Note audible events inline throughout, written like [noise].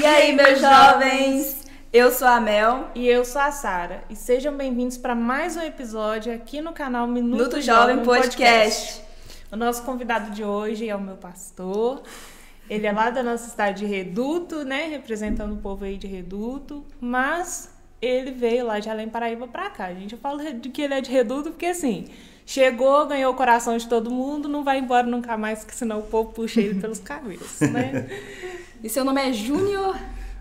E aí, meus jovens? Eu sou a Mel. E eu sou a Sara. E sejam bem-vindos para mais um episódio aqui no canal Minuto, Minuto Jovem, Jovem Podcast. Podcast. O nosso convidado de hoje é o meu pastor. Ele é lá da nossa cidade de Reduto, né? Representando o povo aí de Reduto. Mas ele veio lá de Além Paraíba pra cá. Gente, eu falo de que ele é de Reduto porque assim. Chegou, ganhou o coração de todo mundo, não vai embora nunca mais, porque senão o povo puxa ele pelos cabelos, né? [laughs] e seu nome é Júnior?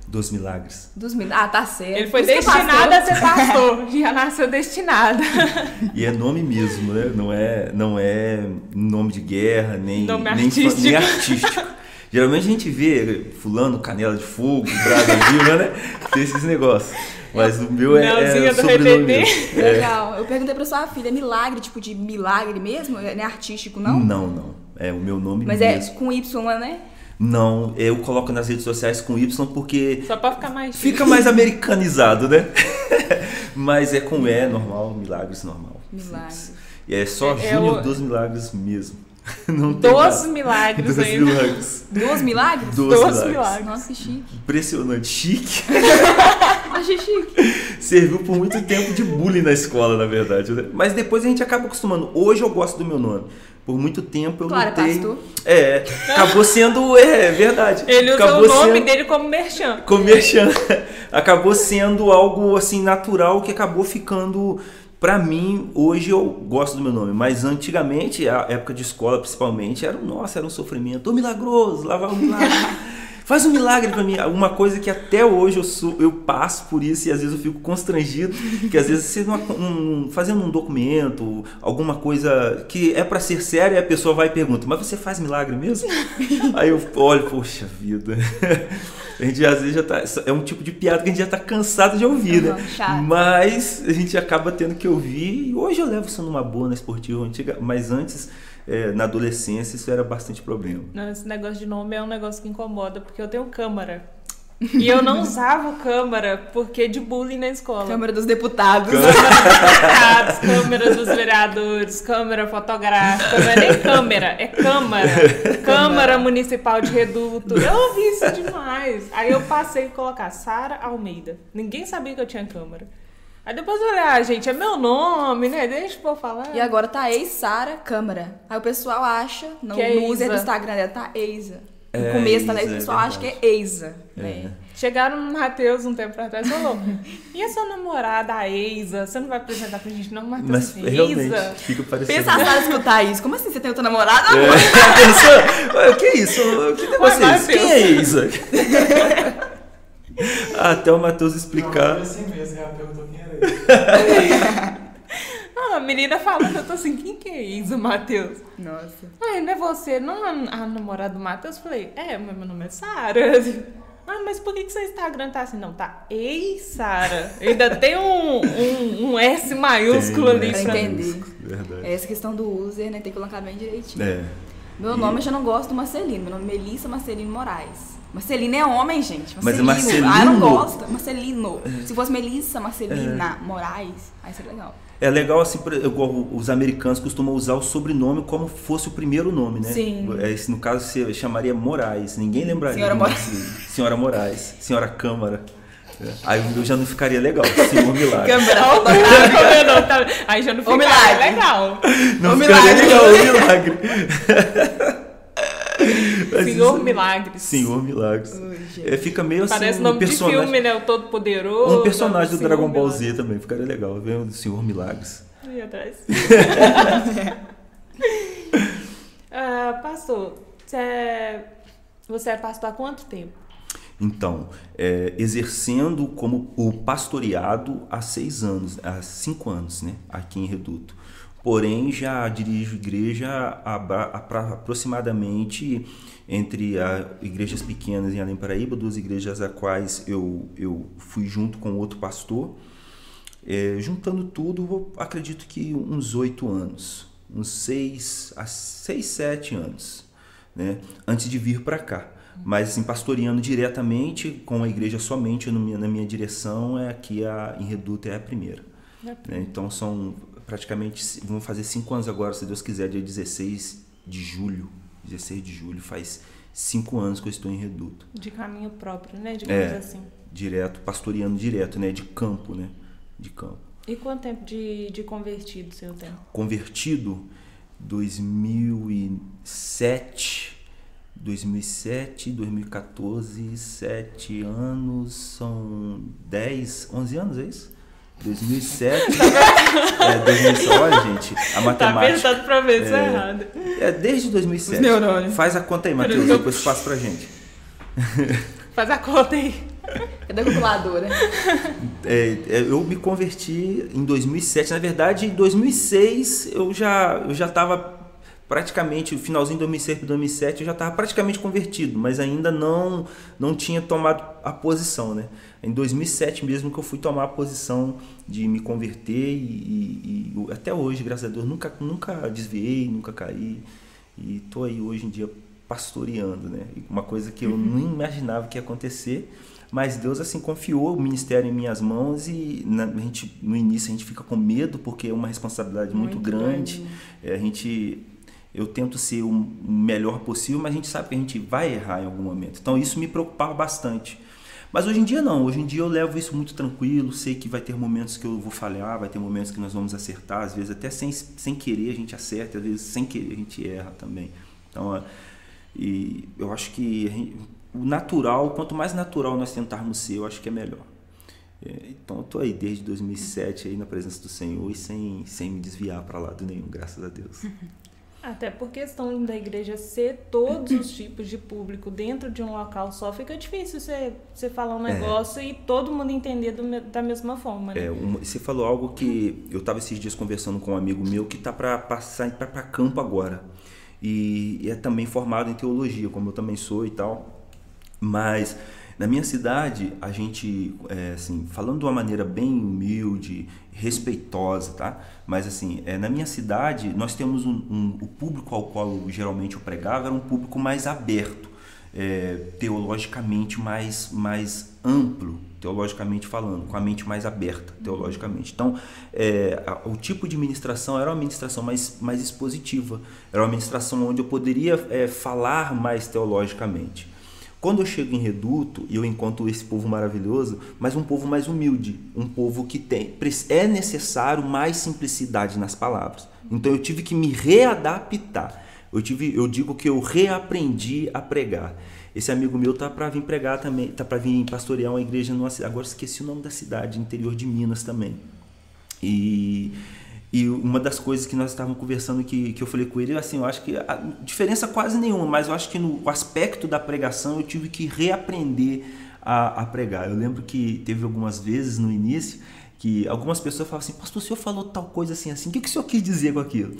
Dos milagres. Dos milagres. Ah, tá certo. Ele foi destinado a ser [laughs] pastor. Já nasceu destinado. E é nome mesmo, né? Não é, não é nome de guerra, nem, nome nem, artístico. nem artístico. Geralmente a gente vê fulano, canela de fogo, Brasil, né? Tem esses negócios. Mas o meu é, é sobrenome mesmo. É. Legal. Eu perguntei pra sua filha, é milagre, tipo de milagre mesmo? Não é artístico, não? Não, não. É o meu nome Mas mesmo. Mas é com Y, né? Não, eu coloco nas redes sociais com Y porque. Só pra ficar mais. Fica mais americanizado, né? [laughs] Mas é com E normal, milagres normal. Milagres. E é só é, Júnior dos Milagres mesmo. [laughs] Não tem Dois milagres Dois ainda. milagres. Dois milagres? Dois, Dois milagres. milagres. Nossa, que chique. Impressionante. Chique. [laughs] Achei chique. Serviu por muito tempo de bullying na escola, na verdade. Né? Mas depois a gente acaba acostumando. Hoje eu gosto do meu nome. Por muito tempo eu claro, lutei. Pastor. É, acabou sendo. É, verdade. Ele usou acabou o nome sendo, dele como merchan. Como merchan. [laughs] acabou sendo algo assim natural que acabou ficando Pra mim, hoje eu gosto do meu nome, mas antigamente, a época de escola principalmente, era, nossa, era um sofrimento. Ô milagroso, lavar um milagre. [laughs] Faz um milagre para mim. Uma coisa que até hoje eu, sou, eu passo por isso e às vezes eu fico constrangido, que às vezes você um, fazendo um documento, alguma coisa que é para ser séria, a pessoa vai e pergunta: "Mas você faz milagre mesmo?" Aí eu olho, poxa vida. [laughs] A gente às vezes já tá. É um tipo de piada que a gente já tá cansado de ouvir, né? Mas a gente acaba tendo que ouvir. E hoje eu levo isso numa boa na esportiva antiga, mas antes. É, na adolescência isso era bastante problema. Não, esse negócio de nome é um negócio que incomoda, porque eu tenho câmara. E eu não usava câmara porque de bullying na escola. Câmara dos deputados. Câmara dos deputados, câmera dos vereadores, câmera fotográfica. Não é nem câmera, é câmara. Câmara Municipal de Reduto. Eu ouvi isso demais. Aí eu passei a colocar Sara Almeida. Ninguém sabia que eu tinha câmera. Aí depois eu olhei, ah, gente, é meu nome, né? Deixa eu falar. E agora tá ex-Sara Câmara. Aí o pessoal acha, no, que é no user do Instagram dela, tá exa. No É, começo, tá, Isa, o é pessoal acha que é exa. Né? Chegaram no Matheus um tempo atrás e falou: [laughs] E a sua namorada, a Eisa? Você não vai apresentar pra gente, não, Matheus? Mas Assim, realmente Eisa? fica parecendo. Pensa a Sara escutar isso. Como assim você tem outra namorada? É. [laughs] O que é isso? O que é isso? Matheus. Quem é Isa? [laughs] Até o Matheus explicar. Não, assim mesmo, quem era ele. Ah, a menina falando, eu tô assim, quem que é Isa, Matheus? Nossa. Ai, não é você, não a, a namorada do Matheus? Eu Falei, é, mas meu nome é Sara. Ah, mas por que, que seu Instagram tá assim? Não, tá Ei, Sara. Ainda tem um, um, um S maiúsculo Tem, ali né? pra pra entender. Verdade. É essa questão do user, né? Tem que colocar bem direitinho. É. Meu nome eu já não gosto do Marcelino. Meu nome é Melissa Marcelino Moraes. Marcelino é homem, gente. Mas é Marcelino. Marcelino? Ah, eu não gosto. Marcelino. Se fosse Melissa Marcelina Moraes, aí seria legal. É legal assim, os americanos costumam usar o sobrenome como fosse o primeiro nome, né? Sim. É, no caso, você chamaria Moraes. Ninguém lembraria. Senhora Moraes. Senhora Moraes. Senhora Câmara. É. Aí eu já não ficaria legal. Senhor Milagre. Câmera vendo? Tá- Aí já não fica milagre. legal. Não Ô, ficaria milagre. legal, o milagre. [laughs] Senhor isso- Milagres. Senhor Milagres. Gente. É, fica meio assim. Parece um nome de personagem, filme, né? O Todo Poderoso. Um personagem do Dragon Ball. Z também. Ficaria legal. Vem o Senhor Milagres. Ali atrás. [laughs] [laughs] ah, pastor, você é... você é pastor há quanto tempo? Então, é, exercendo como o pastoreado há seis anos, há cinco anos, né, aqui em Reduto. Porém, já dirijo igreja ba- há pra- aproximadamente entre a, igrejas pequenas em Além Paraíba, duas igrejas a quais eu, eu fui junto com outro pastor. É, juntando tudo, acredito que uns oito anos, uns seis a seis, sete anos, né, antes de vir para cá. Mas assim, pastoreando diretamente com a igreja somente no minha- na minha direção, é aqui a, em Reduto é a primeira. né? Então são praticamente, vamos fazer cinco anos agora, se Deus quiser, dia 16 de julho. 16 de julho faz cinco anos que eu estou em Reduto. De caminho próprio, né? É. Digamos assim. Direto, pastoreando direto, né? De campo, né? De campo. E quanto tempo de, de convertido seu tempo? Convertido 2007, 2007, 2014, 7 anos, são 10, 11 anos, é isso? 2007. [laughs] é, 2007. Olha, gente, a Tá matemática. pensando pra ver se é É. errado. É desde 2007. Os neurônios. Faz a conta aí, Matheus, Eu- depois passa pra gente. [laughs] Faz a conta aí. Cadê a calculadora? É, é, eu me converti em 2007. Na verdade, em 2006 eu já eu já estava praticamente, no finalzinho de 2006 para 2007, eu já estava praticamente convertido, mas ainda não não tinha tomado a posição, né? Em 2007 mesmo que eu fui tomar a posição de me converter e, e- e até hoje, graças a Deus, nunca nunca desviei, nunca caí e tô aí hoje em dia pastoreando, né? Uma coisa que eu nem imaginava que ia acontecer. Mas Deus assim confiou o ministério em minhas mãos e na- a gente, no início a gente fica com medo porque é uma responsabilidade muito, Muito grande. grande. É, a gente eu tento ser o melhor possível, mas a gente sabe que a gente vai errar em algum momento. Então isso me preocupava bastante. Mas hoje em dia não, hoje em dia eu levo isso muito tranquilo, sei que vai ter momentos que eu vou falhar, vai ter momentos que nós vamos acertar, às vezes até sem, sem querer a gente acerta, às vezes sem querer a gente erra também. Então, e eu acho que gente- o natural, quanto mais natural nós tentarmos ser, eu acho que é melhor. É, Então eu tô aí desde 2007 aí na presença do Senhor e sem, sem me desviar para lado nenhum, graças a Deus. [laughs] Até por questão da igreja ser todos os tipos de público dentro de um local só, fica difícil você, você falar um É. negócio e todo mundo entender do da mesma forma, né? É, uma- você falou algo que eu estava esses dias conversando com um amigo meu que está para passar para campo agora. E, e é também formado em teologia, como eu também sou e tal. Mas na minha cidade, a gente, é, assim, falando de uma maneira bem humilde, respeitosa, tá? Mas assim, é, na minha cidade, nós temos um, um- o público ao qual geralmente eu pregava era um público mais aberto, é, teologicamente mais, mais amplo, teologicamente falando, com a mente mais aberta, teologicamente. Então, é, a- o tipo de ministração era uma ministração mais, mais expositiva, era uma ministração onde eu poderia é, falar mais teologicamente. Quando eu chego em Reduto e eu encontro esse povo maravilhoso, mas um povo mais humilde, um povo que tem é necessário mais simplicidade nas palavras. Então eu tive que me readaptar. Eu tive, eu digo que eu reaprendi a pregar. Esse amigo meu tá para vir pregar também, tá para vir pastorear uma igreja numa. Agora esqueci o nome da cidade, interior de Minas também. E, e uma das coisas que nós estávamos conversando que, que eu falei com ele, assim, eu acho que a diferença quase nenhuma, mas eu acho que no aspecto da pregação eu tive que reaprender a, a pregar. Eu lembro que teve algumas vezes no início que algumas pessoas falavam assim, pastor, o senhor falou tal coisa assim, assim, o que, que o senhor quis dizer com aquilo?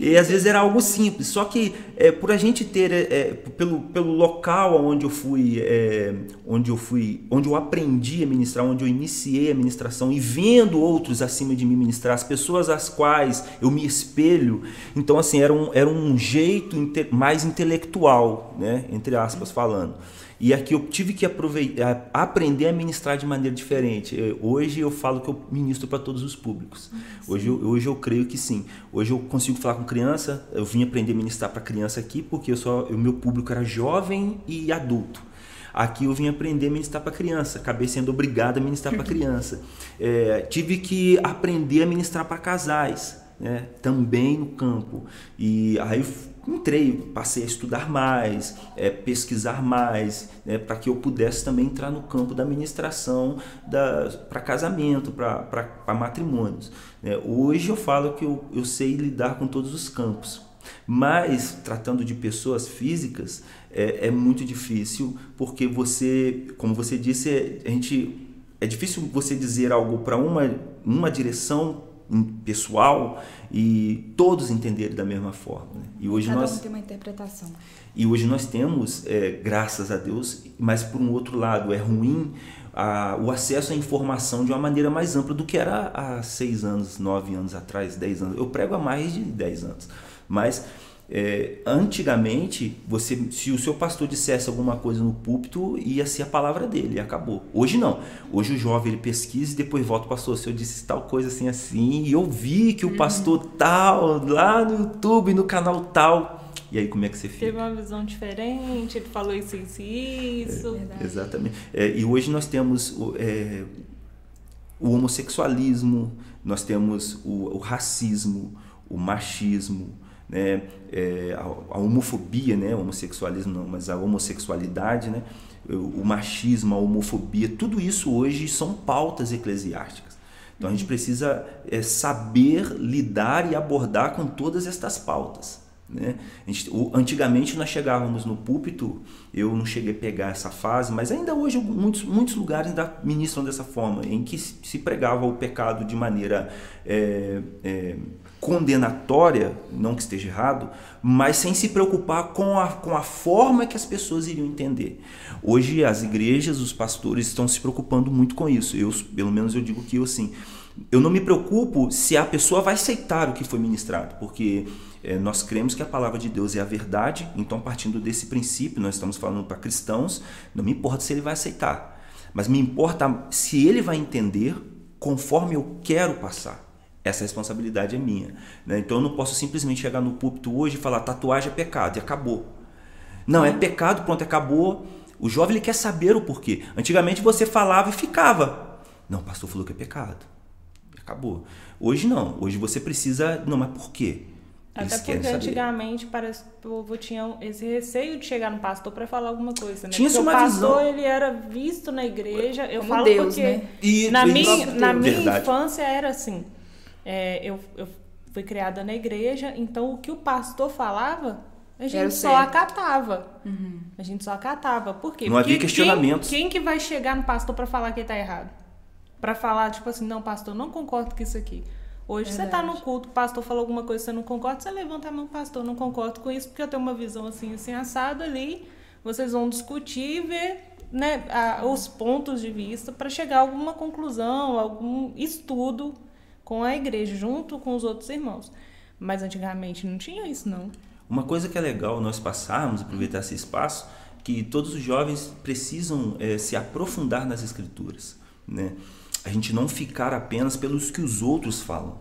E às vezes era algo simples, só que é, por a gente ter, é, pelo, pelo local onde eu fui, é, onde eu fui, onde eu aprendi a ministrar, onde eu iniciei a ministração e vendo outros acima de mim ministrar, as pessoas às quais eu me espelho, então assim, era um, era um jeito inte- mais intelectual, né, entre aspas falando. E aqui eu tive que aproveitar, aprender a ministrar de maneira diferente. Hoje eu falo que eu ministro para todos os públicos. Hoje eu, hoje eu creio que sim. Hoje eu consigo falar com criança. Eu vim aprender a ministrar para criança aqui porque eu só, o meu público era jovem e adulto. Aqui eu vim aprender a ministrar para criança, acabei sendo obrigado a ministrar para [laughs] criança. Eh, tive que aprender a ministrar para casais, né? também no campo. E aí entrei, passei a estudar mais, é, pesquisar mais, né, para que eu pudesse também entrar no campo da administração para casamento, para matrimônios. né. Hoje eu falo que eu, eu sei lidar com todos os campos, mas tratando de pessoas físicas é, é muito difícil porque você, como você disse, a gente é difícil você dizer algo para uma, uma direção pessoal e todos entenderem da mesma forma. né? E hoje Cada nós um tem uma interpretação. e hoje nós temos, é, graças a Deus, mas por um outro lado é ruim a, o acesso à informação de uma maneira mais ampla do que era há seis anos, nove anos atrás, dez anos. Eu prego há mais de dez anos, mas é, antigamente, você, se o seu pastor dissesse alguma coisa no púlpito, ia ser a palavra dele acabou. Hoje não. Hoje o jovem ele pesquisa e depois volta, pastor, se eu disse tal coisa assim assim, e eu vi que o pastor tal, lá no YouTube, no canal tal, e aí como é que você fica? Teve uma visão diferente, ele falou isso, isso e isso. Verdade. Exatamente. É, e hoje nós temos o, é, o homossexualismo, nós temos o, o racismo, o machismo, né, é, a, a homofobia, né, o homossexualismo não, mas a homossexualidade, né, o, o machismo, a homofobia, tudo isso hoje são pautas eclesiásticas. Então a gente precisa é, saber lidar e abordar com todas estas pautas. Né? Gente, antigamente nós chegávamos no púlpito, eu não cheguei a pegar essa fase, mas ainda hoje muitos, muitos lugares ainda ministram dessa forma, em que se se pregava o pecado de maneira é, é, condenatória, não que esteja errado, mas sem se preocupar com a, com a forma que as pessoas iriam entender. Hoje as igrejas, os pastores estão se preocupando muito com isso. Eu, pelo menos eu digo que eu assim, eu não me preocupo se a pessoa vai aceitar o que foi ministrado, porque eh, nós cremos que a palavra de Deus é a verdade, então partindo desse princípio, nós estamos falando para cristãos, não me importa se ele vai aceitar, mas me importa se ele vai entender conforme eu quero passar. Essa responsabilidade é minha. né? Então eu não posso simplesmente chegar no púlpito hoje e falar tatuagem é pecado e acabou. Não, é pecado, pronto, acabou. O jovem ele quer saber o porquê. Antigamente você falava e ficava. Não, o pastor falou que é pecado. Acabou. Hoje não. Hoje você precisa. Não, mas por quê? Eles Até porque saber. antigamente parece que o povo tinha esse receio de chegar no pastor para falar alguma coisa, né? Tinha-se porque uma o pastor visão. ele era visto na igreja. Eu Como falo Deus, porque né? E- na e- minha, na minha Verdade. infância era assim. É, eu, eu fui criada na igreja, então o que o pastor falava, a gente só acatava. A gente só acatava. Por quê? Não havia Porque questionamentos. Quem, quem que vai chegar no pastor para falar que ele tá errado? Para falar, tipo assim, não, pastor, não concordo com isso aqui. Hoje você tá no Verdade. culto, o pastor falou alguma coisa que você não concorda, você levanta a mão, pastor, não concordo com isso, porque eu tenho uma visão assim, assim, assado ali. Vocês vão discutir e ver né, a- os pontos de vista para chegar a alguma conclusão, algum estudo com a igreja, junto com os outros irmãos. Mas antigamente não tinha isso, não. Uma coisa que é legal nós passarmos, aproveitar esse espaço, que todos os jovens precisam eh, se aprofundar nas escrituras, né? A gente não ficar apenas pelos que os outros falam.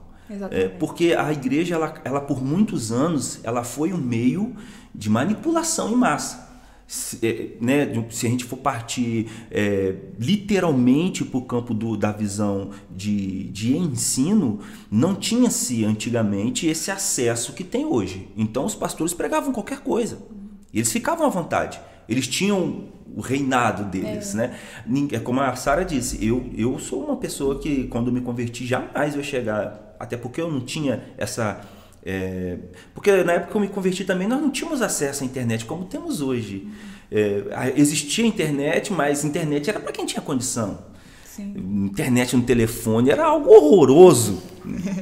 É, porque a igreja, ela, ela por muitos anos, ela foi um meio de manipulação em massa. Se, é, né, se a gente for partir é, literalmente para o campo do- da visão de, de ensino, não tinha-se antigamente esse acesso que tem hoje. Então os pastores pregavam qualquer coisa. Eles ficavam à vontade. Eles tinham o reinado deles, né? Nin- É como a Sara disse, eu, eu sou uma pessoa que quando me converti jamais eu ia chegar, até porque eu não tinha essa é, porque na época que eu me converti também nós não tínhamos acesso à internet como temos hoje. É, existia internet, mas internet era para quem tinha condição. Sim. Internet no telefone era algo horroroso.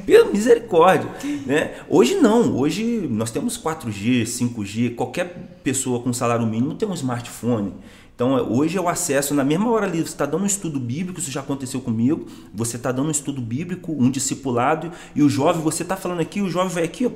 Pela misericórdia. Né? Hoje não. Hoje nós temos 4G, 5G. Qualquer pessoa com salário mínimo tem um smartphone. Então hoje é o acesso, na mesma hora ali, você está dando um estudo bíblico, isso já aconteceu comigo. Você está dando um estudo bíblico, um discipulado, e o jovem, você está falando aqui, o jovem vai aqui, ó,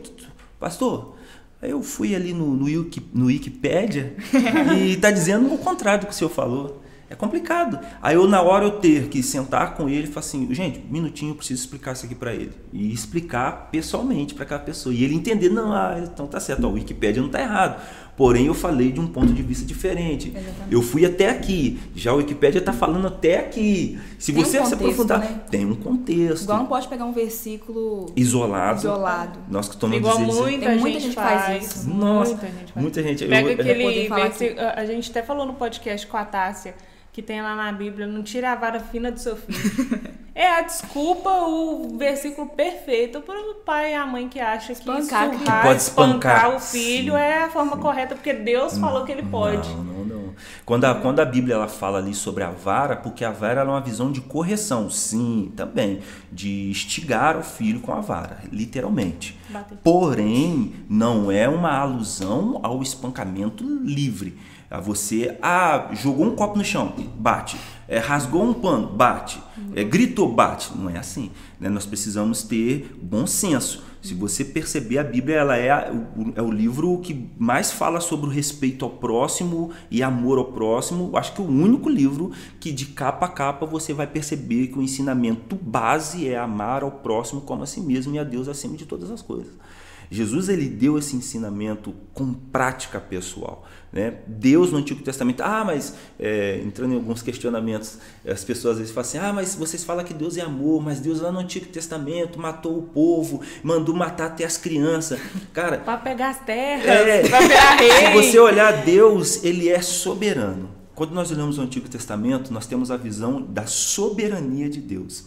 pastor. Aí eu fui ali no, no, no Wikipédia [laughs] e está dizendo o contrário do que o senhor falou. É complicado. Aí eu, na hora, eu ter que sentar com ele e falar assim, gente, um minutinho, eu preciso explicar isso aqui para ele. E explicar pessoalmente para aquela pessoa. E ele entender, não, ah, então tá certo, ó, o Wikipédia não tá errado. Porém, eu falei de um ponto de vista diferente. Exatamente. Eu fui até aqui. Já o Wikipédia tá falando até aqui. Se Tem um você se contexto, aprofundar, né? tem um contexto. Igual não pode pegar um versículo Isolado. isolado. Nós costumamos Igual dizer isso. muita, Tem muita gente, gente que faz faz. isso. Nossa, muita gente faz. muita gente. Pega eu- aquele poder falar versículo, a a gente até falou no podcast com a Tássia, que tem lá na Bíblia, não tira a vara fina do seu filho. [laughs] é a desculpa, o versículo perfeito para o pai e a mãe que acha que Espancar surrar. Pode espancar. espancar o filho Sim, é a forma correta, porque Deus falou que ele pode. Não, não, não. Quando a, quando a Bíblia ela fala ali sobre a vara, porque a vara ela é uma visão de correção, sim, também, de instigar o filho com a vara, literalmente. Bater. Porém, não é uma alusão ao espancamento livre. Você, ah, jogou um copo no chão, bate. É, rasgou um pano, bate. É, gritou, bate. Não é assim. né? Nós precisamos ter bom senso. Se você perceber, a Bíblia ela é, o, é o livro que mais fala sobre o respeito ao próximo e amor ao próximo. Acho que o único livro que de capa a capa você vai perceber que o ensinamento base é amar ao próximo como a si mesmo e a Deus acima de todas as coisas. Jesus ele deu esse ensinamento com prática pessoal. Né? Deus no Antigo Testamento, ah, mas é, entrando em alguns questionamentos, as pessoas às vezes falam assim: ah, mas vocês falam que Deus é amor, mas Deus lá no Antigo Testamento matou o povo, mandou matar até as crianças. Cara, para pegar as terras, é, para virar [laughs] rei. Se você olhar, Deus ele é soberano. Quando nós olhamos o Antigo Testamento, nós temos a visão da soberania de Deus.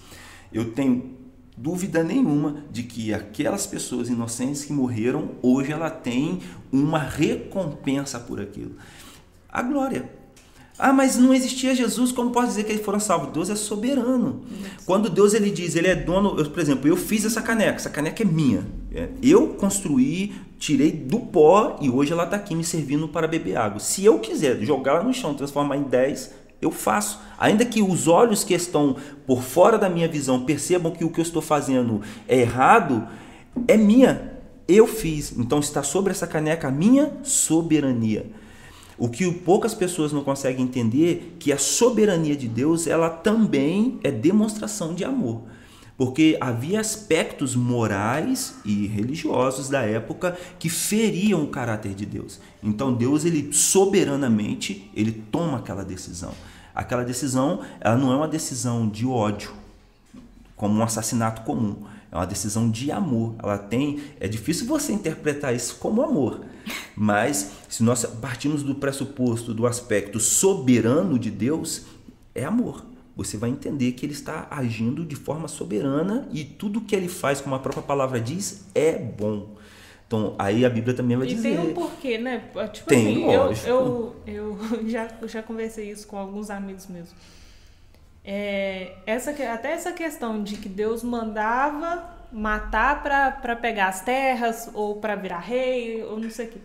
Eu tenho dúvida nenhuma de que aquelas pessoas inocentes que morreram, hoje ela tem uma recompensa por aquilo. A glória. Ah, mas não existia Jesus, como pode dizer que eles foram salvos? Deus é soberano. Quando Deus ele diz, ele é dono, eu, por exemplo, eu fiz essa caneca, essa caneca é minha. É, eu construí, tirei do pó e hoje ela está aqui me servindo para beber água. Se eu quiser jogar ela no chão, transformar em 10, eu faço. Ainda que os olhos que estão por fora da minha visão percebam que o que eu estou fazendo é errado, é minha. Eu fiz. Então está sobre essa caneca a minha soberania. O que poucas pessoas não conseguem entender que a soberania de Deus, ela também é demonstração de amor. Porque havia aspectos morais e religiosos da época que feriam o caráter de Deus. Então Deus ele soberanamente, ele toma aquela decisão aquela decisão ela não é uma decisão de ódio, como um assassinato comum. É uma decisão de amor. Ela tem. É difícil você interpretar isso como amor. Mas se nós partimos do pressuposto do aspecto soberano de Deus, é amor. Você vai entender que ele está agindo de forma soberana e tudo que ele faz, como a própria palavra diz, é bom. Então, aí a Bíblia também vai e dizer. E tem um porquê, né? Tipo tem, assim, lógico. eu, eu, [laughs] eu já, já conversei isso com alguns amigos meus. É, essa, até essa questão de que Deus mandava matar para pegar as terras ou para virar rei ou não sei o que.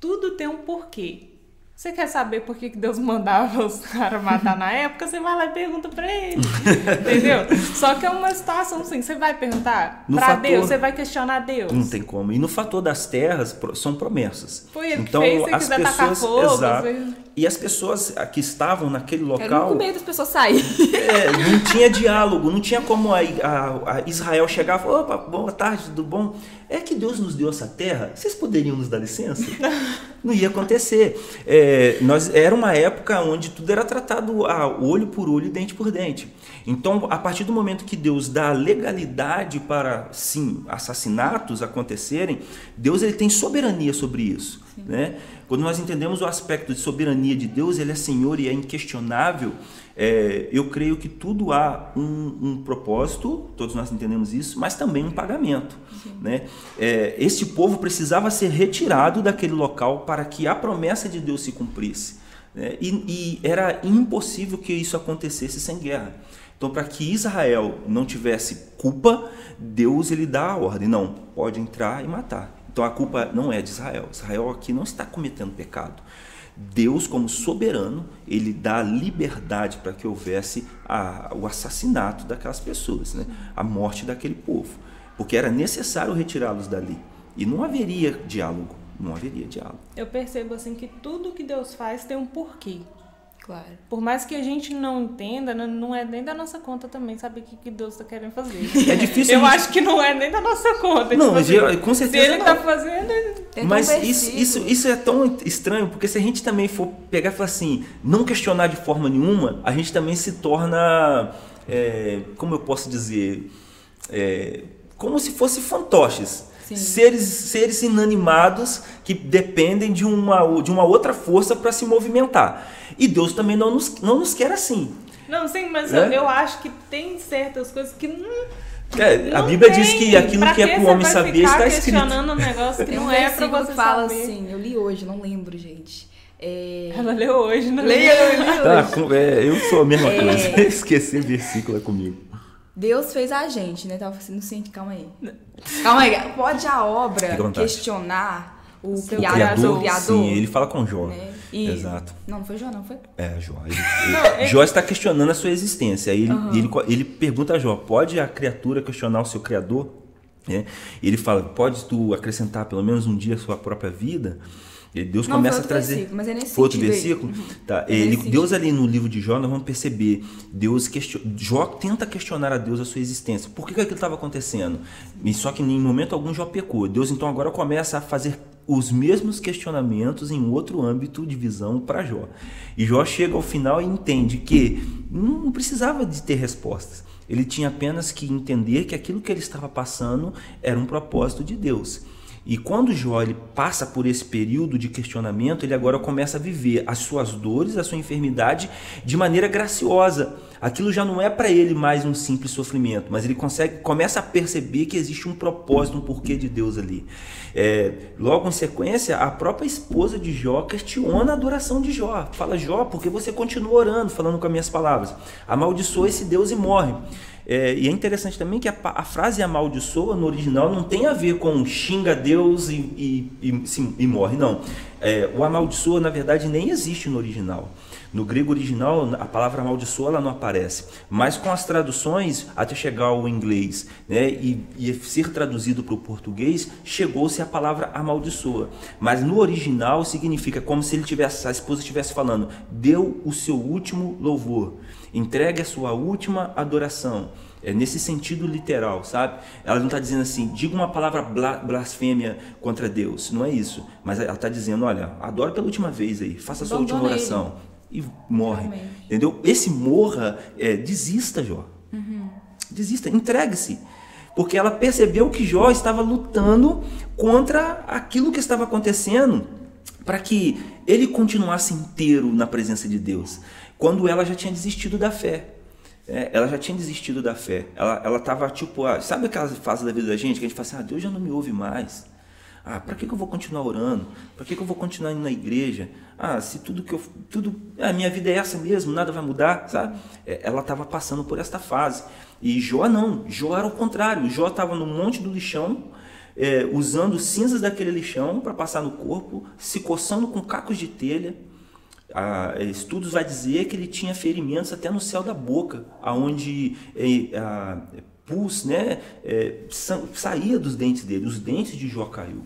Tudo tem um porquê. Você quer saber por que Deus mandava os caras matar na época? Você vai lá e pergunta pra ele. [laughs] entendeu? Só que é uma situação assim, você vai perguntar no pra fator, Deus, você vai questionar Deus. Não tem como. E no fator das terras são promessas. Foi ele então, que fez, as quiser pessoas, fogo. Exato. E as pessoas que estavam naquele local. Era com medo das pessoas saírem. É, não tinha diálogo, não tinha como a, a, a Israel chegar e falar: opa, boa tarde, tudo bom? É que Deus nos deu essa terra, vocês poderiam nos dar licença? [laughs] Não ia acontecer. É, nós, era uma época onde tudo era tratado a olho por olho, dente por dente. Então, a partir do momento que Deus dá legalidade para, sim, assassinatos acontecerem, Deus ele tem soberania sobre isso. Né? Quando nós entendemos o aspecto de soberania de Deus, ele é Senhor e é inquestionável, é, eu creio que tudo há um, um, propósito, todos nós entendemos isso, mas também um pagamento. Né? É, este povo precisava ser retirado daquele local para que a promessa de Deus se cumprisse. Né? E, e era impossível que isso acontecesse sem guerra. Então, para que Israel não tivesse culpa, Deus ele dá a ordem: não, pode entrar e matar. Então a culpa não é de Israel. Israel aqui não está cometendo pecado. Deus, como soberano, ele dá liberdade para que houvesse a, o assassinato daquelas pessoas, né? a morte daquele povo, porque era necessário retirá-los dali e não haveria diálogo, não haveria diálogo. Eu percebo assim que tudo que Deus faz tem um porquê. Claro. Por mais que a gente não entenda, não é nem da nossa conta também saber o que Deus está querendo fazer. [laughs] É difícil. Eu acho que não é nem da nossa conta. Não, tipo mas assim, eu, com certeza. Se ele está fazendo. Mas isso, isso, isso é tão estranho, porque se a gente também for pegar e falar assim, não questionar de forma nenhuma, a gente também se torna. É, como eu posso dizer? É, como se fosse fantoches. Seres, seres inanimados que dependem de uma, de uma outra força para se movimentar. E Deus também não nos, não nos quer assim. Não, sim, mas é? eu, eu acho que tem certas coisas que não. É, a Bíblia tem. diz que aquilo pra que é para o homem saber está escrito. questionando um negócio que não é para você fala saber. assim, eu li hoje, não lembro, gente. É... Ela leu hoje, não Leia, eu li hoje. é, eu sou a mesma é... coisa. [laughs] Esquecer versículo é comigo. Deus fez a gente, né? Tava assim, não sei, calma aí. Calma aí. Pode a obra questionar o criador, criador, o criador? Sim, ele fala com Jó. É. E... Exato. Não, não foi Jó, não foi? É, Jó. [laughs] Ele, não, ele... Jó está questionando a sua existência. Aí ele, uhum. ele, ele pergunta a Jó: pode a criatura questionar o seu criador? É. E ele fala: pode tu acrescentar pelo menos um dia a sua própria vida? Deus não, começa a trazer. É outro versículo? Uhum. Tá. É ele, Deus ali no livro de Jó, nós vamos perceber. Deus question... Jó tenta questionar a Deus a sua existência. Por que, que aquilo estava acontecendo? E só que em momento algum Jó pecou. Deus então agora começa a fazer os mesmos questionamentos em outro âmbito de visão para Jó. E Jó chega ao final e entende que não precisava de ter respostas. Ele tinha apenas que entender que aquilo que ele estava passando era um propósito de Deus. E quando Jó ele passa por esse período de questionamento, ele agora começa a viver as suas dores, a sua enfermidade de maneira graciosa. Aquilo já não é para ele mais um simples sofrimento, mas ele consegue, começa a perceber que existe um propósito, um porquê de Deus ali. É, logo em sequência, a própria esposa de Jó questiona a adoração de Jó. Fala, Jó, por que você continua orando, falando com as minhas palavras? Amaldiçoa esse Deus e morre. É, e é interessante também que a, a, frase amaldiçoa no original não tem a ver com xinga Deus e, e, e, sim, e morre, não. É, o amaldiçoa, na verdade, nem existe no original. No grego original, a palavra amaldiçoa ela não aparece, mas com as traduções, até chegar ao inglês né, e, e ser traduzido para o português, chegou-se a palavra amaldiçoa. Mas no original significa como se ele tivesse, a esposa estivesse falando, deu o seu último louvor. Entregue a sua última adoração. É nesse sentido literal, sabe? Ela não está dizendo assim, diga uma palavra blasfêmia contra Deus. Não é isso. Mas ela está dizendo, olha, adore pela última vez aí, faça a sua última oração. Ele. E morre. Realmente. Entendeu? Esse morra, é, desista, Jó. Uhum. Desista, entregue-se. Porque ela percebeu que Jó estava lutando contra aquilo que estava acontecendo para que ele continuasse inteiro na presença de Deus quando ela já tinha desistido da fé. É, ela já tinha desistido da fé. Ela estava tipo, ah, sabe aquela fase da vida da gente que a gente fala assim: ah, Deus já não me ouve mais. Ah, para que, que eu vou continuar orando? Para que, que eu vou continuar indo na igreja? Ah, se tudo que eu. Tudo, a ah, minha vida é essa mesmo, nada vai mudar, sabe? É, ela estava passando por esta fase. E Jó não, Jó era o contrário. Jó estava no monte do lixão, é, usando cinzas daquele lixão para passar no corpo, se coçando com cacos de telha a, estudos vai dizer que ele tinha ferimentos até no céu da boca, aonde é, a, pus, né, é, saía dos dentes dele, os dentes de Jó caiu.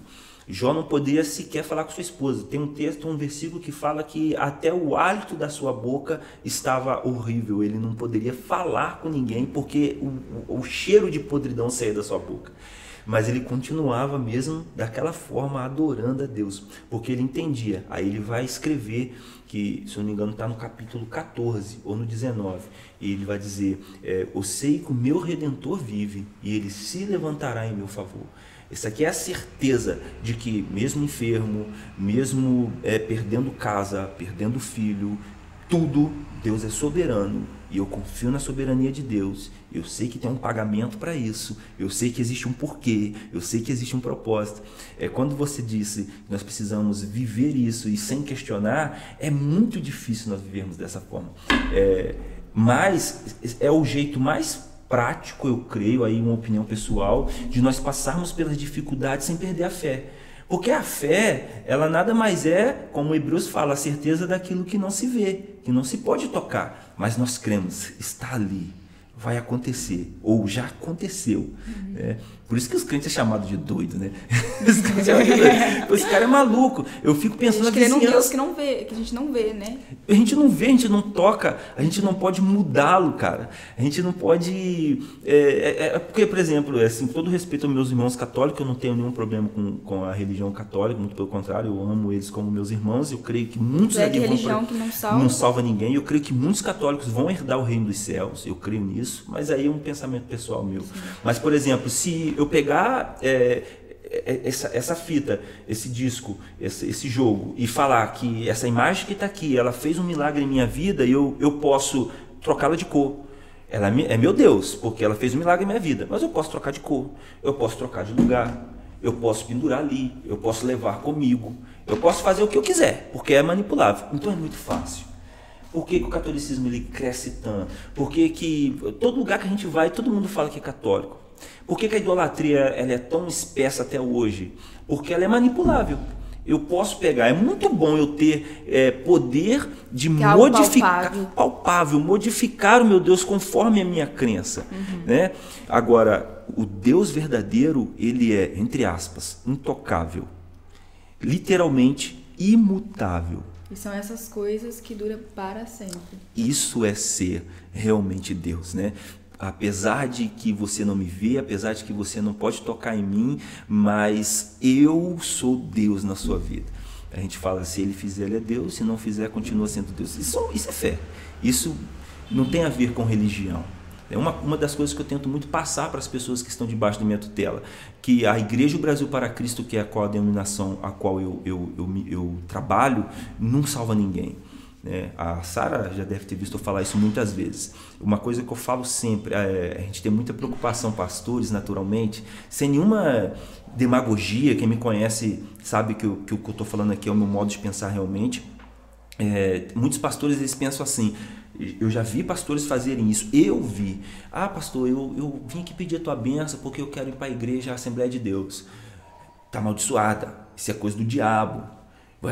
Jó não poderia sequer falar com sua esposa. Tem um texto, um versículo que fala que até o hálito da sua boca estava horrível. Ele não poderia falar com ninguém porque o, o cheiro de podridão saía da sua boca mas ele continuava mesmo daquela forma adorando a Deus, porque ele entendia. Aí ele vai escrever que, se eu não me engano, está no capítulo 14 ou no 19, e ele vai dizer: é, Eu sei que o meu redentor vive e ele se levantará em meu favor. Isso aqui é a certeza de que, mesmo enfermo, mesmo é, perdendo casa, perdendo filho, tudo, Deus é soberano e eu confio na soberania de Deus. Eu sei que tem um pagamento para isso. Eu sei que existe um porquê. Eu sei que existe um propósito. É quando você disse que nós precisamos viver isso e sem questionar, é muito difícil nós vivermos dessa forma. É, mas é o jeito mais prático, eu creio, aí uma opinião pessoal, de nós passarmos pelas dificuldades sem perder a fé. Porque a fé, ela nada mais é, como Hebreus fala, a certeza daquilo que não se vê, que não se pode tocar, mas nós cremos, está ali, vai acontecer, ou já aconteceu. Uhum. É, por isso que os crentes são chamados de doido, né? [laughs] [laughs] Esse cara é maluco. Eu fico pensando a gente na Deus que não vê, que a gente não vê, né? A gente não vê, a gente não toca, a gente não pode mudá-lo, cara. A gente não pode. É, é, é, porque, por exemplo, é assim, todo respeito aos meus irmãos católicos, eu não tenho nenhum problema com, com a religião católica, muito pelo contrário, eu amo eles como meus irmãos. Eu creio que muitos é que religião pra, que não salva. não salva ninguém. Eu creio que muitos católicos vão herdar o reino dos céus. Eu creio nisso, mas aí é um pensamento pessoal meu. Sim. Mas, por exemplo, se eu pegar é, é, essa, essa fita, esse disco, esse, esse jogo, e falar que essa imagem que está aqui, ela fez um milagre em minha vida e eu, eu posso trocá-la de cor. Ela é, é meu Deus, porque ela fez um milagre em minha vida. Mas eu posso trocar de cor, eu posso trocar de lugar, eu posso pendurar ali, eu posso levar comigo, eu posso fazer o que eu quiser, porque é manipulável. Então é muito fácil. Por que, que, o catolicismo ele cresce tanto? Por que, que todo lugar que a gente vai, todo mundo fala que é católico? Por que, que a idolatria ela é tão espessa até hoje? Porque ela é manipulável. Eu posso pegar, é muito bom eu ter é, poder de é modificar, palpável. palpável. modificar o meu Deus conforme a minha crença. Uhum. Né? Agora, o Deus verdadeiro, ele é, entre aspas, intocável. Literalmente, imutável. E são essas coisas que duram para sempre. Isso é ser realmente Deus, né? Apesar de que você não me vê, apesar de que você não pode tocar em mim, mas eu sou Deus na sua vida. A gente fala, se ele fizer, ele é Deus, se não fizer, continua sendo Deus. Isso, isso é fé. Isso não tem a ver com religião. É uma, uma das coisas que eu tento muito passar para as pessoas que estão debaixo da minha tutela, que a Igreja Brasil para Cristo, que é a qual a denominação a qual eu, eu, eu, eu trabalho, não salva ninguém. Né? A Sara já deve ter visto eu falar isso muitas vezes. Uma coisa que eu falo sempre, é, a gente tem muita preocupação, pastores, naturalmente, sem nenhuma demagogia. Quem me conhece sabe que, o que eu estou falando aqui é o meu modo de pensar realmente. É, muitos pastores eles pensam assim: eu já vi pastores fazerem isso. Eu vi. Ah, pastor, eu, eu vim aqui pedir a tua benção porque eu quero ir para a igreja, a Assembleia de Deus. Está amaldiçoada. Isso é coisa do diabo.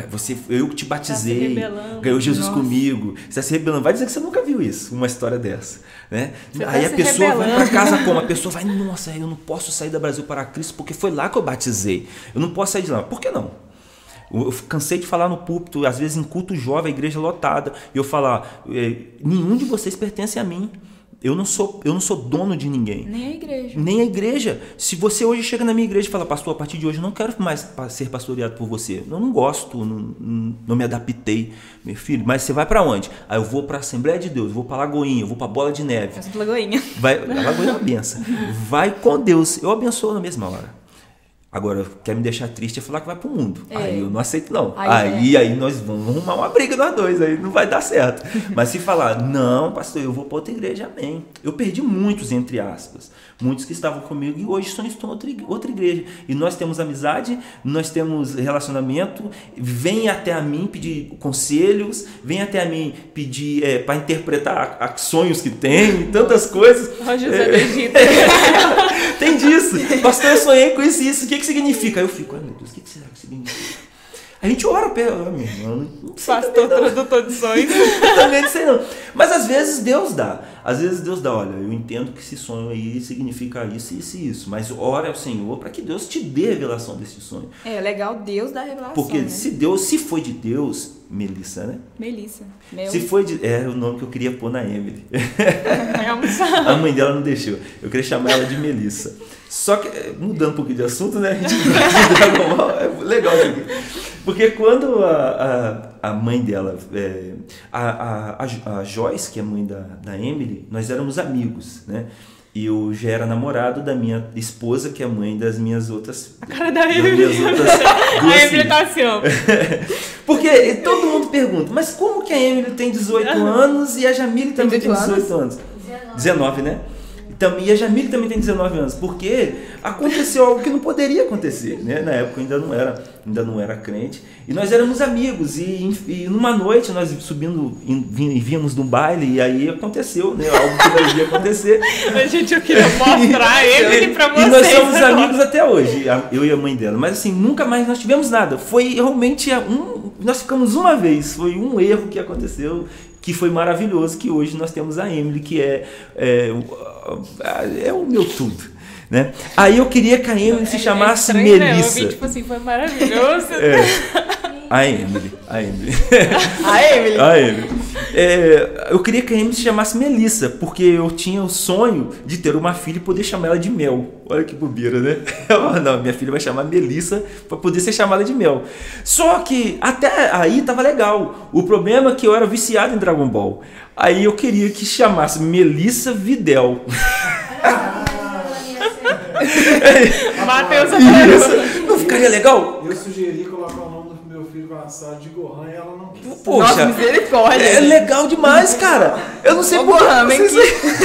Você, eu te batizei, tá ganhou Jesus Nossa. comigo. Você está se rebelando. Vai dizer que você nunca viu isso, uma história dessa. Né? Tá Aí a pessoa rebelando. vai para casa como? A [laughs] pessoa vai, nossa, eu não posso sair da Brasil para Cristo porque foi lá que eu batizei. Eu não posso sair de lá. Por que não? Eu cansei de falar no púlpito, às vezes em culto jovem, a igreja lotada, e eu falar: é, nenhum de vocês pertence a mim. Eu não sou, eu não sou dono de ninguém. Nem a igreja. Nem a igreja. Se você hoje chega na minha igreja e fala, pastor, a partir de hoje eu não quero mais ser pastoreado por você. Eu não gosto, não, não me adaptei, meu filho. Mas você vai para onde? Aí eu vou para a Assembleia de Deus, vou para Lagoinha, eu vou para Bola de Neve. Lagoinha. Vai, a Lagoinha é uma benção. Vai com Deus. Eu abençoo na mesma hora. Agora, quer me deixar triste é falar que vai pro mundo. É. Aí eu não aceito, não. Aí, aí, é. aí, nós vamos arrumar uma briga nós dois, aí não vai dar certo. [laughs] Mas se falar, não, pastor, eu vou para outra igreja, amém. Eu perdi muitos, entre aspas. Muitos que estavam comigo e hoje estão em outra, outra igreja. E nós temos amizade, nós temos relacionamento. Vem até a mim pedir conselhos, vem até a mim pedir é, para interpretar a, a sonhos que tem, tantas coisas. Ó, José Egito. tem disso. Pastor, eu sonhei com isso, isso. O que, que significa? Aí eu fico, ai meu Deus, o que, será que significa? A gente ora pelo. Meu irmão, Pastor tradutor de sonhos. também não sei não. Mas às vezes Deus dá. Às vezes Deus dá, olha, eu entendo que esse sonho aí significa isso, isso e isso. Mas ora ao Senhor para que Deus te dê a revelação desse sonho. É legal Deus dá a revelação. Porque né? se Deus, se foi de Deus, Melissa, né? Melissa. Meu. Se foi de. Era o nome que eu queria pôr na Emily. [laughs] a mãe dela não deixou. Eu queria chamar ela de Melissa. Só que, eh, mudando um pouquinho de assunto, né? A gente [laughs] é legal isso aqui. Porque quando a, a, a mãe dela, é, a, a, a Joyce, que é mãe da, da Emily, nós éramos amigos, né? E eu já era namorado da minha esposa, que é mãe das minhas outras. A cara da Emily. [laughs] a Emily tá assim, ó. Porque todo mundo pergunta, mas como que a Emily tem 18 anos e a Jamile também tem 18 anos? anos? 19. 19, né? E a Jamile também tem 19 anos, porque aconteceu algo que não poderia acontecer, né? Na época eu ainda não era, ainda não era crente. E nós éramos amigos e, e numa noite nós subindo e víamos num baile e aí aconteceu, né? Algo que não devia acontecer. [laughs] a gente eu queria mostrar [laughs] ele para vocês. E nós somos agora. amigos até hoje, eu e a mãe dela. Mas assim, nunca mais nós tivemos nada. Foi realmente um, nós ficamos uma vez, foi um erro que aconteceu que foi maravilhoso, que hoje nós temos a Emily, que é, é, é o meu tudo. Né? Aí eu queria que a Emily se é chamasse é estranho, Melissa. Né? Eu vi, tipo assim, foi maravilhoso. É. A Emily. A Emily. a Emily. A Emily. É, eu queria que a Emily se chamasse Melissa, porque eu tinha o sonho de ter uma filha e poder chamar ela de Mel. Olha que bobeira, né? [laughs] Eu, não, minha filha vai chamar Melissa para poder ser chamada de Mel. Só que até aí tava legal. O problema é que eu era viciado em Dragon Ball. Aí eu queria que chamasse Melissa Videl. [laughs] [laughs] Matheus Não ficaria legal? Eu sugeri colocar o filho passar de Gohan e ela não quis. Poxa, Nossa, misericórdia. É legal demais, cara. Eu não sei por Gohan, vem aqui.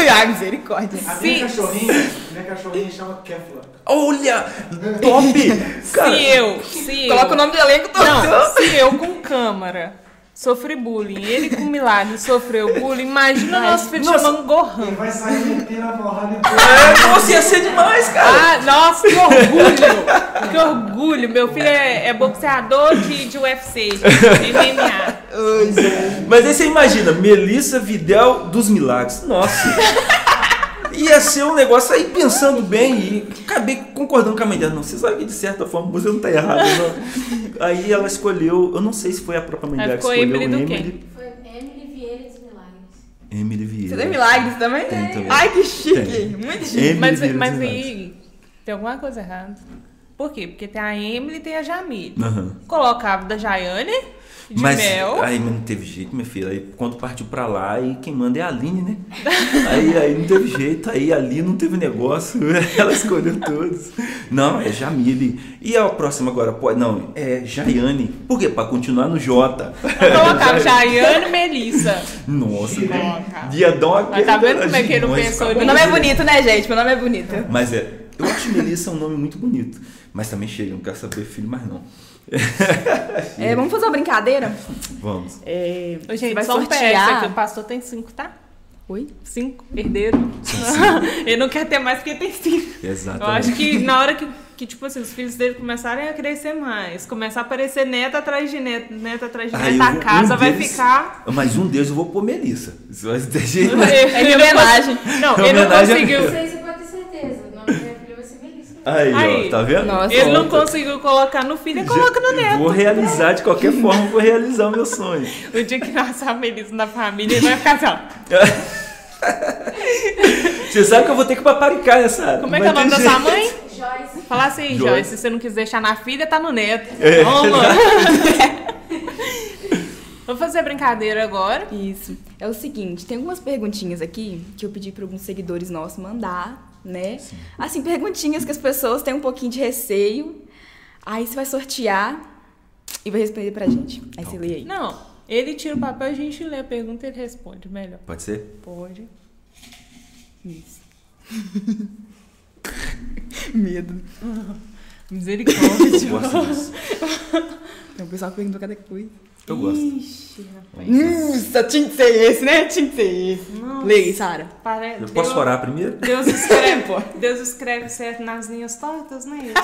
ah, [laughs] misericórdia. A minha cachorrinha, minha cachorrinha chama Kefla. Olha, top! [laughs] Cara, se eu, se eu. Coloca o nome do elenco todo. Não, se eu com câmara sofri bullying. Ele com milagre sofreu bullying. Imagina o nosso filho nossa, chamando Gohan. Ele vai sair metendo a porrada É, nossa, ia ser demais, cara. Ah, nossa, que orgulho. que orgulho. Meu filho é, é boxeador de, de UFC, de MMA. Mas aí você imagina, Melissa Videl dos Milagres. Nossa. Ia ser um negócio aí pensando bem e acabei concordando com a mãe dela. Não, você sabe que de certa forma você não está errado, não. [laughs] Aí ela escolheu, eu não sei se foi a própria mãe dela que escolheu Emily. Do Emily. Foi Emily Vieira dos Milagres. Emily Vieira. Você tem milagres também? Tem também. Ai, que chique. Tem. Muito chique. Emily Mas, Vieira mas aí tem alguma coisa errada. Por quê? Porque tem a Emily e tem a Jamile. Aham. Colocava da Jaiane de Mas mel. aí não teve jeito, minha filha. Aí quando partiu pra lá, aí quem manda é a Aline, né? [laughs] aí, aí não teve jeito, aí ali não teve negócio. [laughs] Ela escolheu todos. Não, é Jamile. E a próxima agora pode. Não, é Jaiane. Por quê? Pra continuar no J. Eu colocava [laughs] Jaiane e Melissa. Nossa, Coloca. ia dar uma Mas tá vendo como é que ele não pensou fica Meu nome é bonito, né, gente? Meu nome é bonito. Mas é, eu acho Melissa um nome muito bonito. Mas também chega, não quero saber filho mais não. [laughs] É, vamos fazer uma brincadeira? Vamos. É, Ô, gente, vai só um sortear. O pastor tem cinco, tá? Oi? Cinco. Herdeiro. [laughs] ele não quer ter mais porque tem cinco. Exatamente. Eu acho que na hora que, que, tipo assim, os filhos dele começarem a crescer mais, começar a aparecer neto atrás de neto, neto atrás de Ah, neto, eu a vou- casa um vai deles- ficar. Mas um deles eu vou pôr Melissa. Isso vai ter [laughs] jeito. É de homenagem. Não, É ele não conseguiu. Aí, Aí. ó, tá vendo? Nossa. Ele não conseguiu colocar no filho, coloca no neto. Vou realizar de qualquer [laughs] forma, vou realizar o meu sonho. O dia que nascer a Melissa na família, ele vai ficar assim, ó. [laughs] Você sabe que eu vou ter que paparicar essa. Como é que é o nome da sua mãe? Joyce. Fala assim, Joyce. Joyce, se você não quiser deixar na filha, tá no neto. É. [laughs] Toma. Vou fazer a brincadeira agora. Isso. É o seguinte, tem algumas perguntinhas aqui que eu pedi para alguns seguidores nossos mandar, né? Assim, perguntinhas que as pessoas têm um pouquinho de receio. Aí você vai sortear e vai responder pra gente. Aí você lê aí. Não, ele tira o papel, a gente lê a pergunta e ele responde melhor. Pode ser? Pode. Isso. [laughs] Medo. Misericórdia. Gosto disso. [laughs] Tem um pessoal que perguntou cada coisa. Eu gosto. Ixi, rapaz. Nossa, tinha que ser esse, né? Tinha que ser esse. Nossa. Lê Sara. Pare- Eu posso Deus- orar primeiro? Deus [laughs] escreve, Deus escreve certo nas linhas tortas, né? [laughs]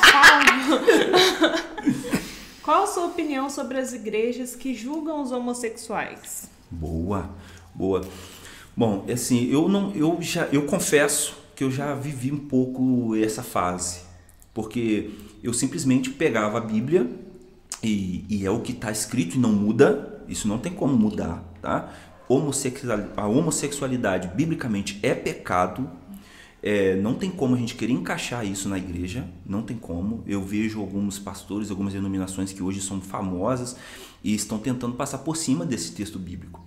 Qual a sua opinião sobre as igrejas que julgam os homossexuais? Boa, boa. Bom, assim, eu não, eu já, eu confesso que eu já vivi um pouco essa fase, porque eu simplesmente pegava a Bíblia e, e é o que está escrito e não muda. Isso não tem como mudar, tá? Homossexual, a homossexualidade biblicamente é pecado. É, não tem como a gente querer encaixar isso na igreja, não tem como. Eu vejo alguns pastores, algumas denominações que hoje são famosas e estão tentando passar por cima desse texto bíblico.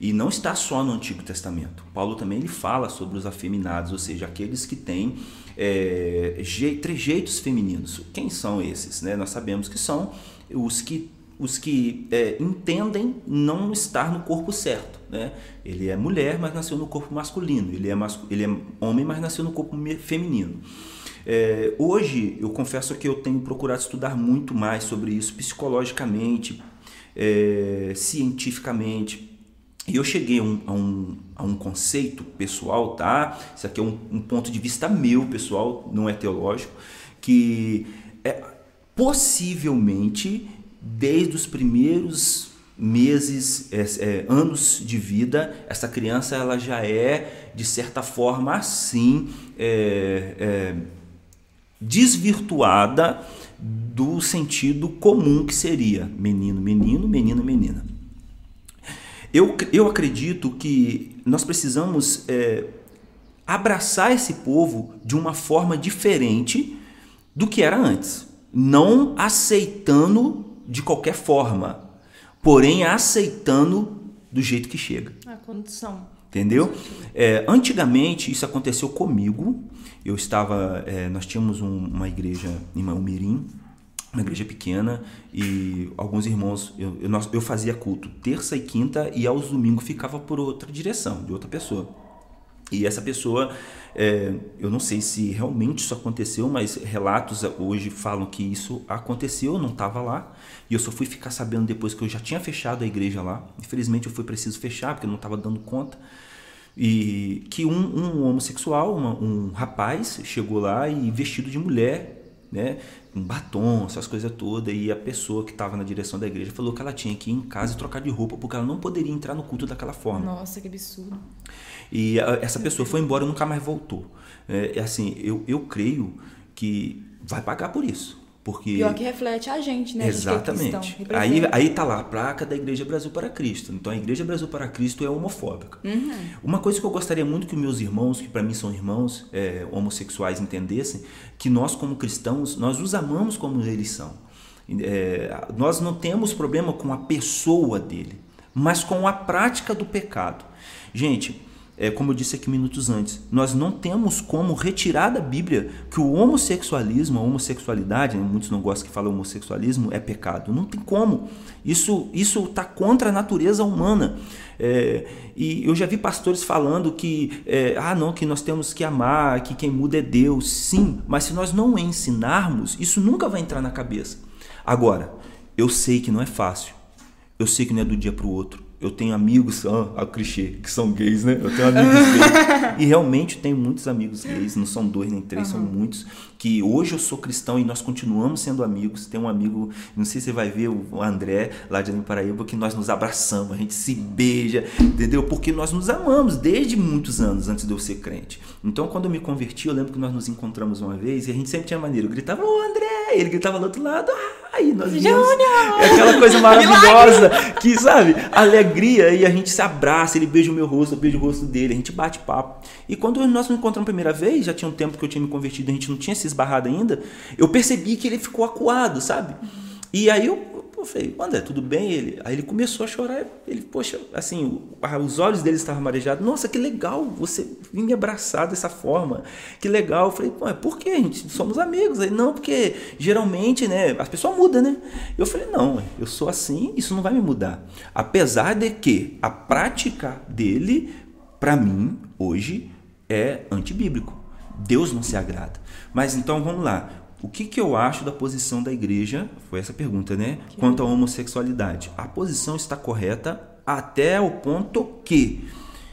E não está só no Antigo Testamento. Paulo também ele fala sobre os afeminados, ou seja, aqueles que têm é, je- trejeitos femininos. Quem são esses? Né? Nós sabemos que são os que, os que é, entendem não estar no corpo certo. Né? Ele é mulher, mas nasceu no corpo masculino. Ele é, ele é homem, mas nasceu no corpo feminino. É, hoje, eu confesso que eu tenho procurado estudar muito mais sobre isso psicologicamente, é, cientificamente. E eu cheguei a um, a um, a um conceito pessoal, tá? Isso aqui é um, um ponto de vista meu, pessoal, não é teológico, que é, possivelmente, desde os primeiros meses, é, é, anos de vida, essa criança ela já é, de certa forma, assim, é, é, desvirtuada do sentido comum que seria menino, menino, menina, menina. Eu, eu acredito que nós precisamos é, abraçar esse povo de uma forma diferente do que era antes. Não aceitando de qualquer forma, porém aceitando do jeito que chega. A condição. Entendeu? É, antigamente isso aconteceu comigo. Eu estava, é, nós tínhamos um- uma igreja em Maumirim, uma igreja pequena e alguns irmãos, eu, eu, eu fazia culto terça e quinta e aos domingos ficava por outra direção, de outra pessoa. E essa pessoa, é, eu não sei se realmente isso aconteceu, mas relatos hoje falam que isso aconteceu, eu não estava lá. E eu só fui ficar sabendo depois que eu já tinha fechado a igreja lá. Infelizmente eu fui preciso fechar, porque eu não estava dando conta. E que um, um homossexual, uma- um rapaz, chegou lá e vestido de mulher, né? Um batom, essas coisas todas. E a pessoa que estava na direção da igreja falou que ela tinha que ir em casa e trocar de roupa, porque ela não poderia entrar no culto daquela forma. Nossa, que absurdo. E a- essa pessoa foi embora e nunca mais voltou. É, é assim, eu, eu creio que vai pagar por isso. Porque Pior que reflete a gente, né? A gente é Exatamente. representa. aí, aí tá lá a placa da Igreja Brasil para Cristo. Então a Igreja Brasil para Cristo é homofóbica. Uhum. Uma coisa que eu gostaria muito que meus irmãos, que para mim são irmãos é, homossexuais, entendessem, que nós como cristãos, nós os amamos como eles são. É, nós não temos problema com a pessoa dele, mas com a prática do pecado. Gente, é, como eu disse aqui minutos antes, nós não temos como retirar da Bíblia que o homossexualismo, a homossexualidade, né, muitos não gostam que fala homossexualismo, é pecado. Não tem como. Isso isso está contra a natureza humana. É, e eu já vi pastores falando que, é, ah, não, que nós temos que amar, que quem muda é Deus. Sim, mas se nós não ensinarmos, isso nunca vai entrar na cabeça. Agora, eu sei que não é fácil. Eu sei que não é do dia para o outro. Eu tenho amigos, ah, ah, clichê, que são gays, né? Eu tenho amigos gays. [laughs] E realmente tenho muitos amigos gays, não são dois nem três, são muitos. Que hoje eu sou cristão e nós continuamos sendo amigos. Tem um amigo, não sei se você vai ver, o André, lá de Além Paraíba, que nós nos abraçamos, a gente se beija, entendeu? Porque nós nos amamos desde muitos anos antes de eu ser crente. Então, quando eu me converti, eu lembro que nós nos encontramos uma vez e a gente sempre tinha maneira. Eu gritava, ô André! Ele gritava do outro lado, ai! Nós víamos. É aquela coisa maravilhosa que, sabe, alegria e a gente se abraça, ele beija o meu rosto, eu beijo o rosto dele, a gente bate papo. E quando nós nos encontramos a primeira vez, já tinha um tempo que eu tinha me convertido, a gente não tinha se esbarrado ainda, eu percebi que ele ficou acuado, sabe? E aí eu, eu falei, André, tudo bem? Ele, aí ele começou a chorar, ele, poxa, assim, os olhos dele estavam marejados. Nossa, que legal você vir me abraçar dessa forma. Que legal. Eu falei, é por quê? A gente somos amigos. Aí, não, porque geralmente, né, as pessoas mudam, né? Eu falei, não, eu sou assim, isso não vai me mudar. Apesar de que a prática dele, para mim, hoje, é antibíblico. Deus não se agrada. Mas então vamos lá. O que, que eu acho da posição da igreja? Foi essa pergunta, né? Quanto à homossexualidade. A posição está correta até o ponto que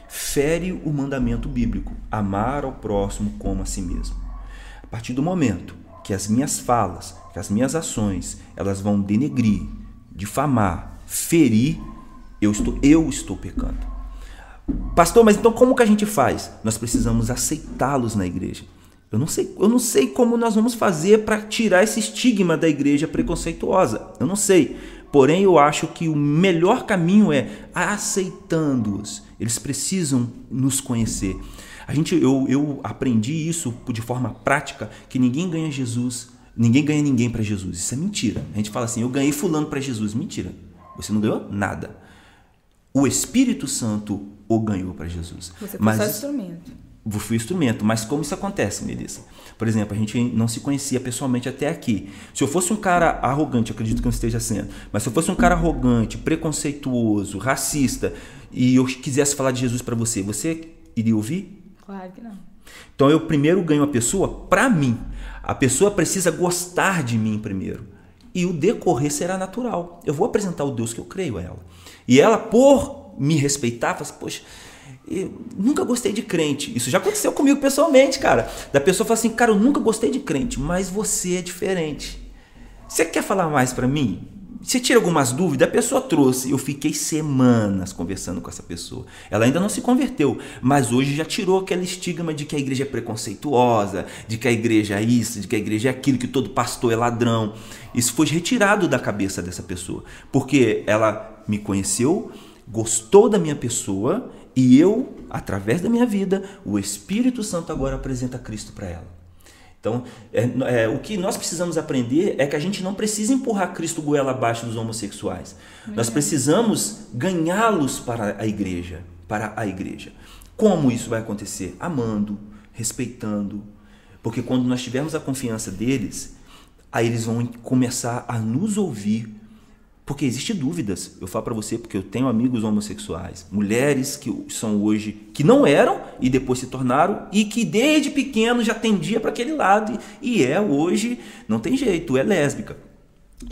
fere o mandamento bíblico: amar ao próximo como a si mesmo. A partir do momento que as minhas falas, que as minhas ações, elas vão denegrir, difamar, ferir, eu estou, eu estou pecando. Pastor, mas então como que a gente faz? Nós precisamos aceitá-los na igreja. Eu não sei, eu não sei como nós vamos fazer para tirar esse estigma da igreja preconceituosa. Eu não sei. Porém, eu acho que o melhor caminho é aceitando-os. Eles precisam nos conhecer. A gente, eu, eu aprendi isso de forma prática que ninguém ganha Jesus, ninguém ganha ninguém para Jesus. Isso é mentira. A gente fala assim, eu ganhei fulano para Jesus. Mentira. Você não ganhou nada. O Espírito Santo o ganhou para Jesus. Você foi Mas só instrumento. Fui instrumento, mas como isso acontece, Melissa? Por exemplo, a gente não se conhecia pessoalmente até aqui. Se eu fosse um cara arrogante, acredito que não esteja sendo, mas se eu fosse um cara arrogante, preconceituoso, racista, e eu quisesse falar de Jesus para você, você iria ouvir? Claro que não. Então eu primeiro ganho a pessoa para mim. A pessoa precisa gostar de mim primeiro. E o decorrer será natural. Eu vou apresentar o Deus que eu creio a ela. E ela, por me respeitar, fala assim, poxa, eu nunca gostei de crente. Isso já aconteceu comigo pessoalmente, cara. Da pessoa fala assim, cara, eu nunca gostei de crente, mas você é diferente. Você quer falar mais para mim? Você tira algumas dúvidas? A pessoa trouxe. Eu fiquei semanas conversando com essa pessoa. Ela ainda não se converteu, mas hoje já tirou aquele estigma de que a igreja é preconceituosa, de que a igreja é isso, de que a igreja é aquilo, que todo pastor é ladrão. Isso foi retirado da cabeça dessa pessoa, porque ela me conheceu, gostou da minha pessoa e eu, através da minha vida, o Espírito Santo agora apresenta Cristo para ela. Então, é, é, o que nós precisamos aprender é que a gente não precisa empurrar Cristo goela abaixo dos homossexuais. Nós precisamos ganhá-los para a igreja, para a igreja. Como isso vai acontecer? Amando, respeitando, porque quando nós tivermos a confiança deles, aí eles vão começar a nos ouvir porque existe dúvidas. Eu falo para você porque eu tenho amigos homossexuais, mulheres que são hoje que não eram e depois se tornaram e que desde pequeno já tendia para aquele lado e é hoje não tem jeito, é lésbica.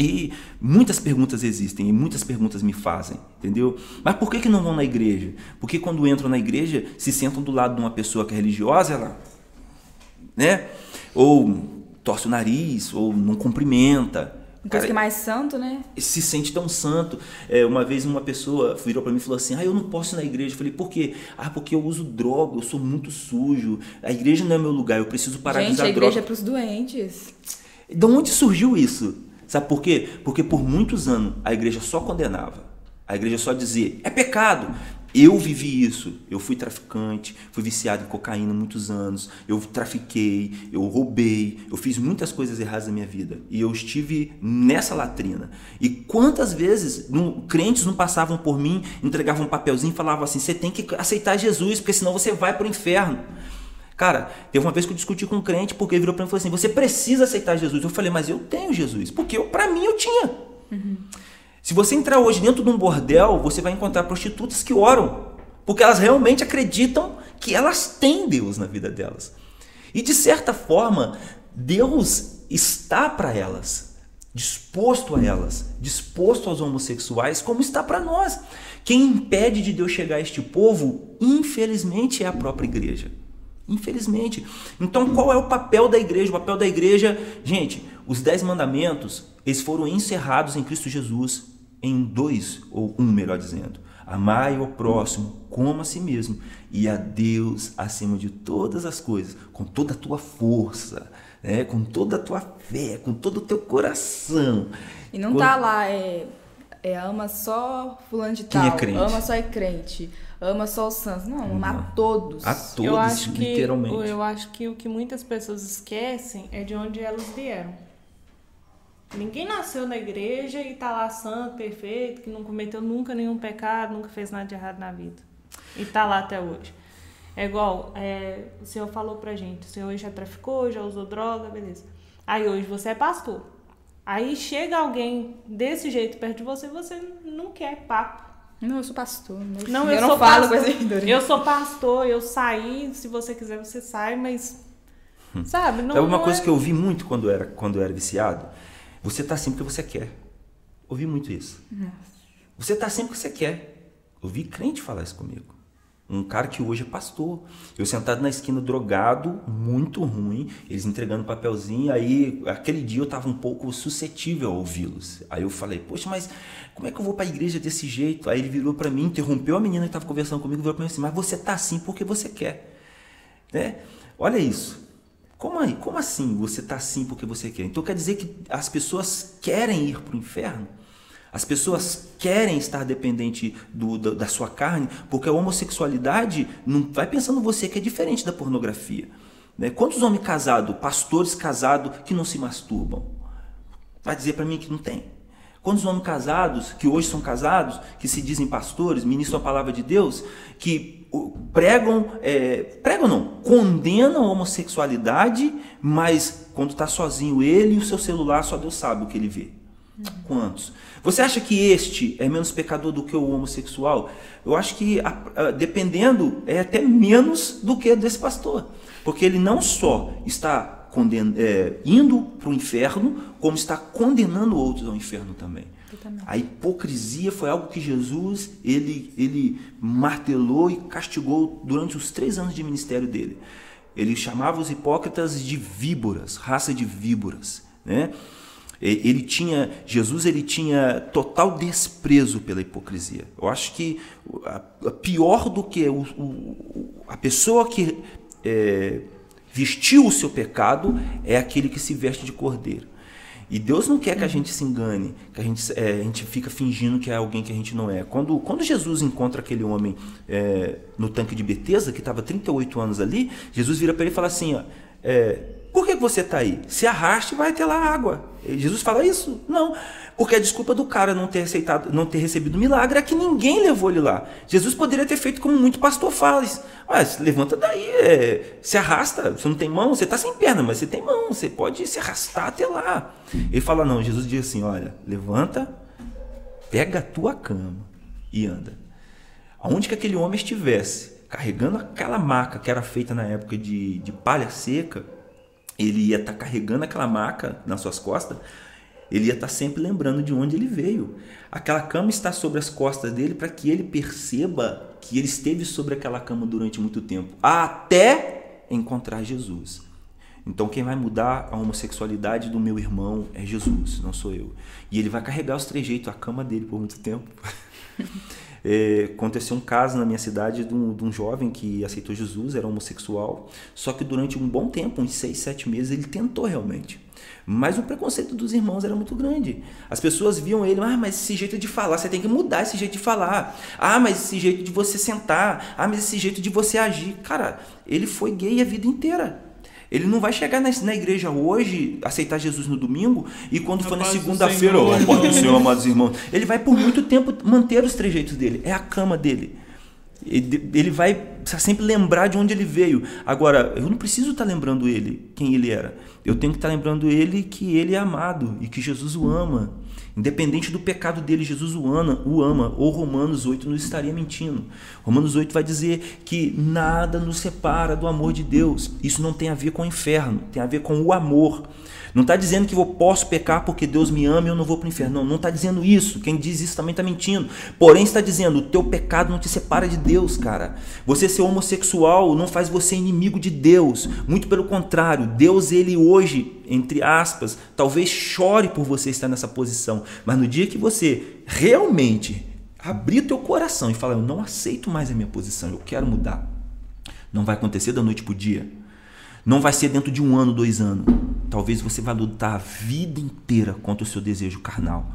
E muitas perguntas existem e muitas perguntas me fazem, entendeu? Mas por que, que não vão na igreja? Porque quando entram na igreja, se sentam do lado de uma pessoa que é religiosa, ela, né? Ou torce o nariz, ou não cumprimenta. Depois que é mais santo, né? Se sente tão santo. É, uma vez uma pessoa virou para mim e falou assim: Ah, eu não posso ir na igreja. Eu falei: Por quê? Ah, porque eu uso droga, eu sou muito sujo. A igreja não é meu lugar, eu preciso parar de Gente, usar a igreja droga. é pros doentes. De onde surgiu isso? Sabe por quê? Porque por muitos anos a igreja só condenava. A igreja só dizia: é pecado. Eu vivi isso. Eu fui traficante, fui viciado em cocaína muitos anos. Eu trafiquei, eu roubei, eu fiz muitas coisas erradas na minha vida. E eu estive nessa latrina. E quantas vezes crentes não passavam por mim, entregavam um papelzinho e falavam assim: você tem que aceitar Jesus, porque senão você vai para o inferno. Cara, teve uma vez que eu discuti com um crente porque ele virou para mim e falou assim: você precisa aceitar Jesus. Eu falei, mas eu tenho Jesus, porque para mim eu tinha. Uhum. Se você entrar hoje dentro de um bordel, você vai encontrar prostitutas que oram, porque elas realmente acreditam que elas têm Deus na vida delas. E de certa forma, Deus está para elas, disposto a elas, disposto aos homossexuais, como está para nós. Quem impede de Deus chegar a este povo, infelizmente, é a própria igreja. Infelizmente. Então, qual é o papel da igreja? O papel da igreja, gente, os dez mandamentos, eles foram encerrados em Cristo Jesus em dois, ou um, melhor dizendo. Amai o próximo como a si mesmo e a Deus acima de todas as coisas, com toda a tua força, né? com toda a tua fé, com todo o teu coração. E não tá lá, é, é ama só fulano de Quem é tal, é crente? ama só é crente, ama só os santos. Não, ama a todos. A todos, eu acho literalmente. Que, eu acho que o que muitas pessoas esquecem é de onde elas vieram. Ninguém nasceu na igreja e tá lá santo, perfeito, que não cometeu nunca nenhum pecado, nunca fez nada de errado na vida. E tá lá até hoje. É igual, é, o senhor falou pra gente, o senhor já traficou, já usou droga, beleza. Aí hoje você é pastor. Aí chega alguém desse jeito perto de você, você não quer papo. Não, eu sou pastor. Não, eu, eu não falo pastor. com Eu sou pastor, eu saí, se você quiser você sai, mas hum. sabe? Não, Sabe uma coisa é... que eu vi muito quando era quando eu era viciado? Você está assim porque você quer. Ouvi muito isso. Nossa. Você está assim porque você quer. Ouvi crente falar isso comigo. Um cara que hoje é pastor. Eu sentado na esquina, drogado, muito ruim, eles entregando papelzinho. Aí, aquele dia eu estava um pouco suscetível a ouvi-los. Aí eu falei, poxa, mas como é que eu vou para a igreja desse jeito? Aí ele virou para mim, interrompeu a menina que estava conversando comigo, virou para mim assim, mas você está assim porque você quer. Né? Olha isso. Como, aí? Como assim você está assim porque você quer? Então quer dizer que as pessoas querem ir para o inferno? As pessoas querem estar dependente do, da, da, sua carne, porque a homossexualidade não vai pensando você que é diferente da pornografia. Né? Quantos homens casados, pastores casados, que não se masturbam? Vai dizer para mim que não tem. Quantos homens casados, que hoje são casados, que se dizem pastores, ministram a palavra de Deus, que pregam, é, pregam não, condenam a homossexualidade, mas quando está sozinho ele e o seu celular, só Deus sabe o que ele vê. Quantos? Você acha que este é menos pecador do que o homossexual? Eu acho que, dependendo, é até menos do que desse pastor. Porque ele não só está conden é, indo para o inferno, como está condenando outros ao inferno também. A hipocrisia foi algo que Jesus ele, ele martelou e castigou durante os três anos de ministério dele. Ele chamava os hipócritas de víboras, raça de víboras, né? Ele tinha Jesus ele tinha total desprezo pela hipocrisia. Eu acho que pior do que o, o, a pessoa que é, vestiu o seu pecado é aquele que se veste de cordeiro. E Deus não quer que a gente se engane, que a gente, é, a gente fica fingindo que é alguém que a gente não é. Quando, quando Jesus encontra aquele homem é, no tanque de Betesda, que estava 38 anos ali, Jesus vira para ele e fala assim, ó, é, por que você está aí? Se arraste vai ter lá água. E Jesus fala isso? Não. Porque a desculpa do cara não ter aceitado, não ter recebido milagre é que ninguém levou ele lá. Jesus poderia ter feito como muito pastor fala. Mas levanta daí, é, se arrasta. Você não tem mão, você está sem perna, mas você tem mão. Você pode se arrastar até lá. Ele fala, não, Jesus diz assim, olha, levanta, pega a tua cama e anda. Aonde que aquele homem estivesse, carregando aquela maca que era feita na época de, de palha seca, ele ia estar tá carregando aquela maca nas suas costas, ele ia estar tá sempre lembrando de onde ele veio. Aquela cama está sobre as costas dele para que ele perceba que ele esteve sobre aquela cama durante muito tempo, até encontrar Jesus. Então quem vai mudar a homossexualidade do meu irmão é Jesus, não sou eu. E ele vai carregar os trejeitos, a cama dele por muito tempo. [laughs] É, aconteceu um caso na minha cidade de um, de um, jovem que aceitou Jesus, era homossexual, só que durante um bom tempo, uns seis, sete meses, ele tentou realmente. Mas o preconceito dos irmãos era muito grande. As pessoas viam ele, ah, mas esse jeito de falar, você tem que mudar esse jeito de falar. Ah, mas esse jeito de você sentar. Ah, mas esse jeito de você agir. Cara, ele foi gay a vida inteira. Ele não vai chegar na, na igreja hoje, aceitar Jesus no domingo, e quando A for na segunda-feira, ó, irmão. Senhor, amados irmãos. Ele vai por muito tempo manter os trejeitos dele. É a cama dele. Ele vai sempre lembrar de onde ele veio. Agora, eu não preciso estar lembrando ele quem ele era. Eu tenho que estar lembrando ele que ele é amado e que Jesus o ama. Independente do pecado dele, Jesus o ama, o ama. Ou Romanos 8 não estaria mentindo. Romanos 8 vai dizer que nada nos separa do amor de Deus. Isso não tem a ver com o inferno, tem a ver com o amor. Não está dizendo que eu posso pecar porque Deus me ama e eu não vou para o inferno. Não, está dizendo isso. Quem diz isso também está mentindo. Porém, está dizendo: o teu pecado não te separa de Deus, cara. Você ser homossexual não faz você inimigo de Deus. Muito pelo contrário. Deus, ele hoje, entre aspas, talvez chore por você estar nessa posição. Mas no dia que você realmente abrir teu coração e falar: eu não aceito mais a minha posição, eu quero mudar. Não vai acontecer da noite para o dia. Não vai ser dentro de um ano, dois anos. Talvez você vá lutar a vida inteira contra o seu desejo carnal.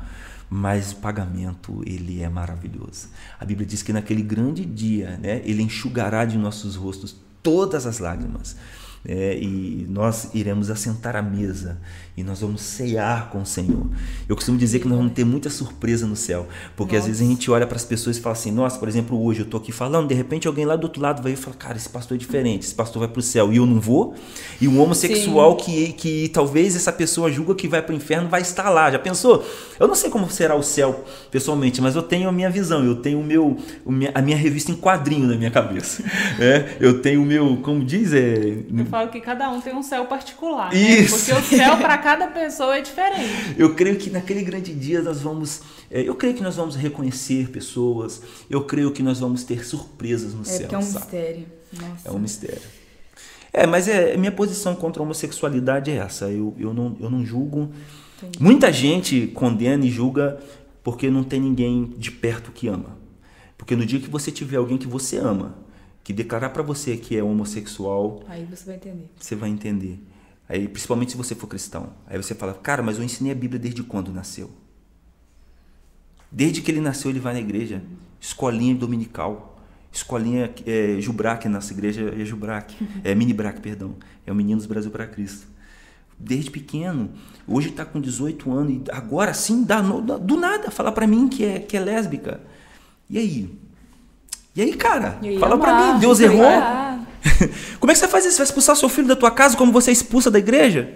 Mas o pagamento, ele é maravilhoso. A Bíblia diz que naquele grande dia, né, ele enxugará de nossos rostos todas as lágrimas. É, e nós iremos assentar à mesa e nós vamos cear com o Senhor. Eu costumo dizer que nós vamos ter muita surpresa no céu, porque às Nossa. vezes a gente olha para as pessoas e fala assim: Nossa, por exemplo, hoje eu estou aqui falando, de repente alguém lá do outro lado vai e fala: Cara, esse pastor é diferente, esse pastor vai para o céu e eu não vou. E um homossexual que, que talvez essa pessoa julga que vai para o inferno vai estar lá. Já pensou? Eu não sei como será o céu pessoalmente, mas eu tenho a minha visão, eu tenho o meu, a minha revista em quadrinho na minha cabeça. [laughs] É, eu tenho o meu, como diz, é, falo que cada um tem um céu particular. Né? Isso. Porque o céu para cada pessoa é diferente. Eu creio que naquele grande dia nós vamos, é, eu creio que nós vamos reconhecer pessoas. Eu creio que nós vamos ter surpresas no É céu. é um sabe? mistério. Nossa. É um mistério. É, mas é minha posição contra a homossexualidade é essa. Eu, eu, não, eu não julgo. Entendi. Muita gente condena e julga porque não tem ninguém de perto que ama. Porque no dia que você tiver alguém que você ama, que declarar pra você que é homossexual, Aí você vai entender. você vai entender. Aí, principalmente se você for cristão. Aí você fala, cara, mas eu ensinei a Bíblia desde quando nasceu? Desde que ele nasceu, ele vai na igreja. Escolinha dominical. Escolinha é, Jubrac, nossa igreja é Jubrac. [laughs] É Mini Brac, perdão. É o Meninos Brasil para Cristo. Desde pequeno. Hoje está com 18 anos. E agora sim, dá do nada, falar para mim que é, que é lésbica. E aí? E aí, cara? E aí, Fala pra amar, mim, Deus errou? [laughs] Como é que você vai fazer isso? Você vai expulsar seu filho da tua casa como você é expulsa da igreja?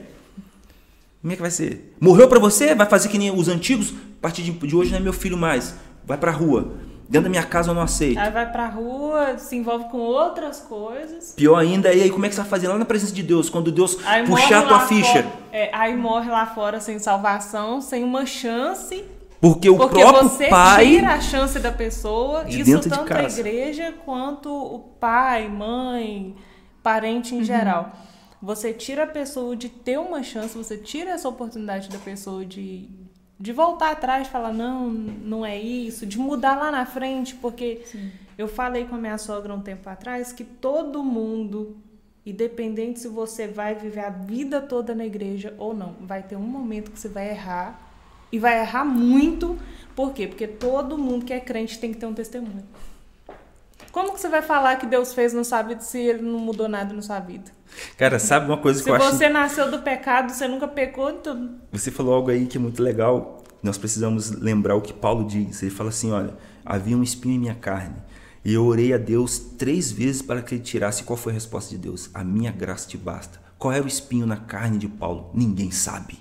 Como é que vai ser? Morreu pra você? Vai fazer que nem os antigos? A partir de, hoje não é meu filho mais. Vai pra rua. Dentro da minha casa eu não aceito. Aí vai pra rua, se envolve com outras coisas. Pior ainda, e aí como é que você vai fazer lá na presença de Deus? Quando Deus Aí puxar a tua ficha. fora- é, aí morre lá fora sem salvação, sem uma chance. Porque o porque próprio você pai. tira a chance da pessoa. de isso tanto a igreja quanto o pai, mãe, parente em geral. Você tira a pessoa de ter uma chance, você tira essa oportunidade da pessoa de, de voltar atrás falar, não, não é isso, de mudar lá na frente, porque eu falei com a minha sogra um tempo atrás que todo mundo, independente se você vai viver a vida toda na igreja ou não, vai ter um momento que você vai errar e vai errar muito. Por quê? Porque todo mundo que é crente tem que ter um testemunho. Como que você vai falar que Deus fez na sua vida se ele não mudou nada na sua vida? Cara, sabe uma coisa Se [laughs] que eu acho. você nasceu do pecado, você nunca pecou, então Você falou algo aí que é muito legal. Nós precisamos lembrar o que Paulo diz. Ele fala assim: olha, havia um espinho em minha carne. E eu orei a Deus três vezes para que ele tirasse. Qual foi a resposta de Deus? A minha graça te basta. Qual era o espinho na carne de Paulo? Ninguém sabe.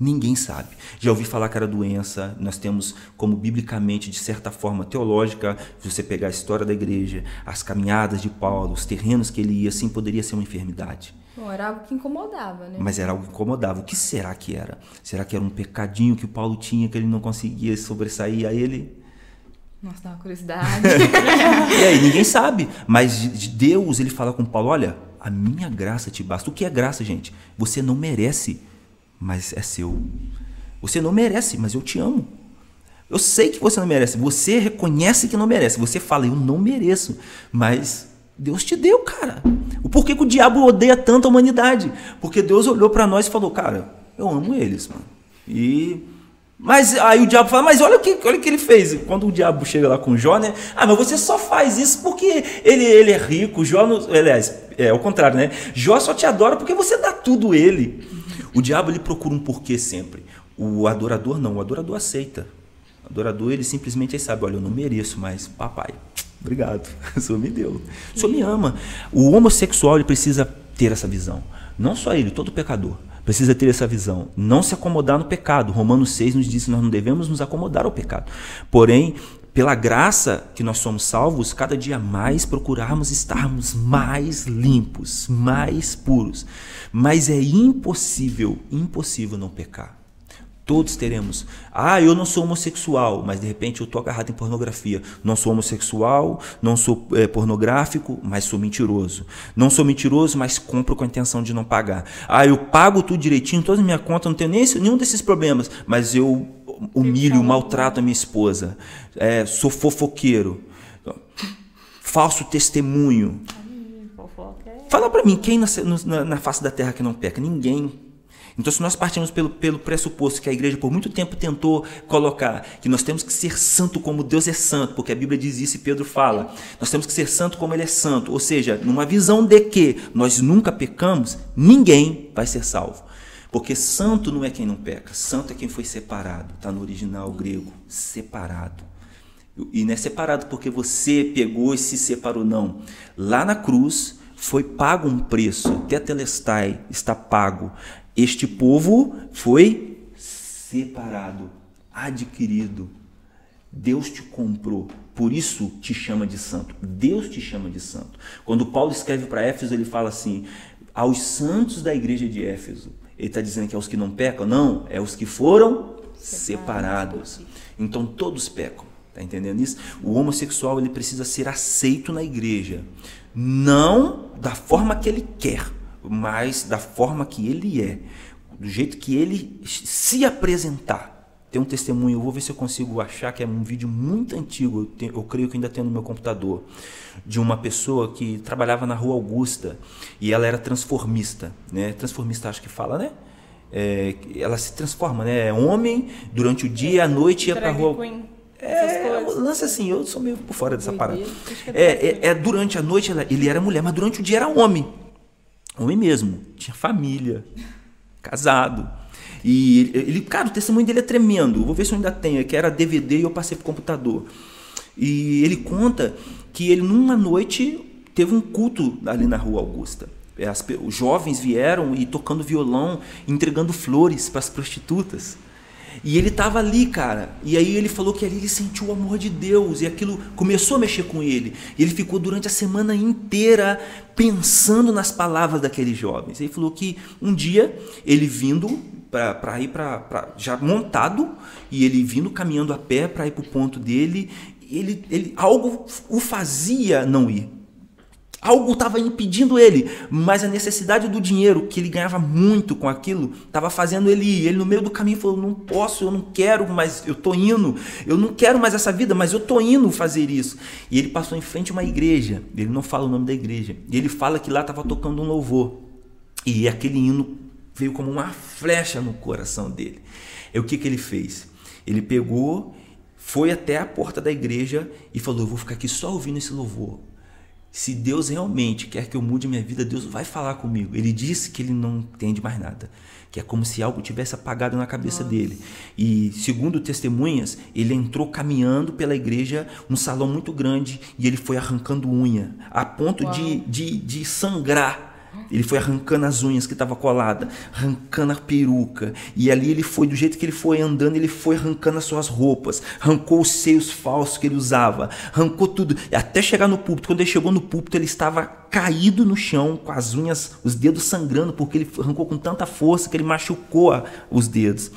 Ninguém sabe. Já ouvi falar que era doença. Nós temos, como biblicamente, de certa forma teológica, se você pegar a história da igreja, as caminhadas de Paulo, os terrenos que ele ia, sim, poderia ser uma enfermidade. Bom, era algo que incomodava, né? Mas era algo que incomodava. O que será que era? Será que era um pecadinho que o Paulo tinha que ele não conseguia sobressair a ele? Nossa, dá uma curiosidade. [laughs] E aí, ninguém sabe. Mas de- de Deus, ele fala com Paulo: olha, a minha graça te basta. O que é graça, gente? Você não merece, mas é seu. Você não merece, mas eu te amo. Eu sei que você não merece. Você reconhece que não merece. Você fala, eu não mereço, mas Deus te deu, cara. O porquê que o diabo odeia tanto a humanidade? Porque Deus olhou para nós e falou, cara, eu amo eles, mano. E mas aí o diabo fala, mas olha o que, olha o que ele fez. Quando o diabo chega lá com Jó, né? Ah, mas você só faz isso porque ele, ele é rico. Jó, aliás, é o contrário, né? Jó só te adora porque você dá tudo ele. O diabo ele procura um porquê sempre. O adorador não, o adorador aceita. O adorador ele simplesmente ele sabe, olha, eu não mereço, mas papai, obrigado, [laughs] o senhor me deu. O senhor me ama. O homossexual ele precisa ter essa visão. Não só ele, todo pecador precisa ter essa visão. Não se acomodar no pecado. Romanos 6 nos diz que nós não devemos nos acomodar ao pecado. Porém, pela graça que nós somos salvos, cada dia mais procurarmos estarmos mais limpos, mais puros. Mas é impossível, impossível não pecar. Todos teremos. Ah, eu não sou homossexual, mas de repente eu estou agarrado em pornografia. Não sou homossexual, não sou é, pornográfico, mas sou mentiroso. Não sou mentiroso, mas compro com a intenção de não pagar. Ah, eu pago tudo direitinho, toda a minha conta, não tenho nem nenhum desses problemas, mas eu humilho, maltrato a minha esposa. É, sou fofoqueiro. Falso testemunho. Fala para mim, quem na, na, na face da terra que não peca? Ninguém. Então, se nós partimos pelo, pelo pressuposto que a igreja por muito tempo tentou colocar que nós temos que ser santo como Deus é santo, porque a Bíblia diz isso e Pedro fala, nós temos que ser santo como Ele é santo, ou seja, numa visão de que nós nunca pecamos, ninguém vai ser salvo. Porque santo não é quem não peca, santo é quem foi separado, está no original grego, separado. E não é separado porque você pegou e se separou, não. Lá na cruz foi pago um preço, tetelestai, está pago. Este povo foi separado, adquirido. Deus te comprou, por isso te chama de santo. Deus te chama de santo. Quando Paulo escreve para Éfeso, ele fala assim: aos santos da igreja de Éfeso. Ele está dizendo que é os que não pecam? Não, é os que foram separados. Então todos pecam. Está entendendo isso? O homossexual ele precisa ser aceito na igreja, não da forma que ele quer mas da forma que ele é, do jeito que ele se apresentar. Tem um testemunho, eu vou ver se eu consigo achar, que é um vídeo muito antigo, eu, eu creio que ainda tem no meu computador, de uma pessoa que trabalhava na Rua Augusta e ela era transformista, né? Transformista acho que fala, né? É, ela se transforma, né? É homem, durante o dia e à noite ia pra rua. Queen. É, lance assim, eu sou meio por fora dessa parada. É, é, é, durante a noite ela, ele era mulher, mas durante o dia era homem. Homem mesmo, tinha família, [laughs] casado. E ele, ele, cara, o testemunho dele é tremendo. Vou ver se eu ainda tenho, que era DVD e eu passei pro computador. E ele conta que ele numa noite teve um culto ali na Rua Augusta. As, os jovens vieram e tocando violão, entregando flores para as prostitutas. E ele estava ali, cara. E aí ele falou que ali ele sentiu o amor de Deus. E aquilo começou a mexer com ele. E ele ficou durante a semana inteira pensando nas palavras daqueles jovens. Ele falou que um dia ele vindo para ir para já montado e ele vindo caminhando a pé para ir para o ponto dele, ele, ele algo o fazia não ir. Algo estava impedindo ele, mas a necessidade do dinheiro, que ele ganhava muito com aquilo, estava fazendo ele ir. Ele no meio do caminho falou: Não posso, eu não quero, mas eu estou indo. Eu não quero mais essa vida, mas eu estou indo fazer isso. E ele passou em frente a uma igreja. Ele não fala o nome da igreja. E ele fala que lá estava tocando um louvor. E aquele hino veio como uma flecha no coração dele. E o que, que ele fez? Ele pegou, foi até a porta da igreja e falou: Eu vou ficar aqui só ouvindo esse louvor se Deus realmente quer que eu mude minha vida, Deus vai falar comigo. Ele disse que ele não entende mais nada, que é como se algo tivesse apagado na cabeça Nossa. dele. E segundo testemunhas, ele entrou caminhando pela igreja, um salão muito grande, e ele foi arrancando unha, a ponto de, de, de sangrar ele foi arrancando as unhas que estava colada, arrancando a peruca. E ali ele foi, do jeito que ele foi andando, ele foi arrancando as suas roupas, arrancou os seios falsos que ele usava, arrancou tudo. Até chegar no púlpito. Quando ele chegou no púlpito, ele estava caído no chão, com as unhas, os dedos sangrando, porque ele arrancou com tanta força que ele machucou os dedos.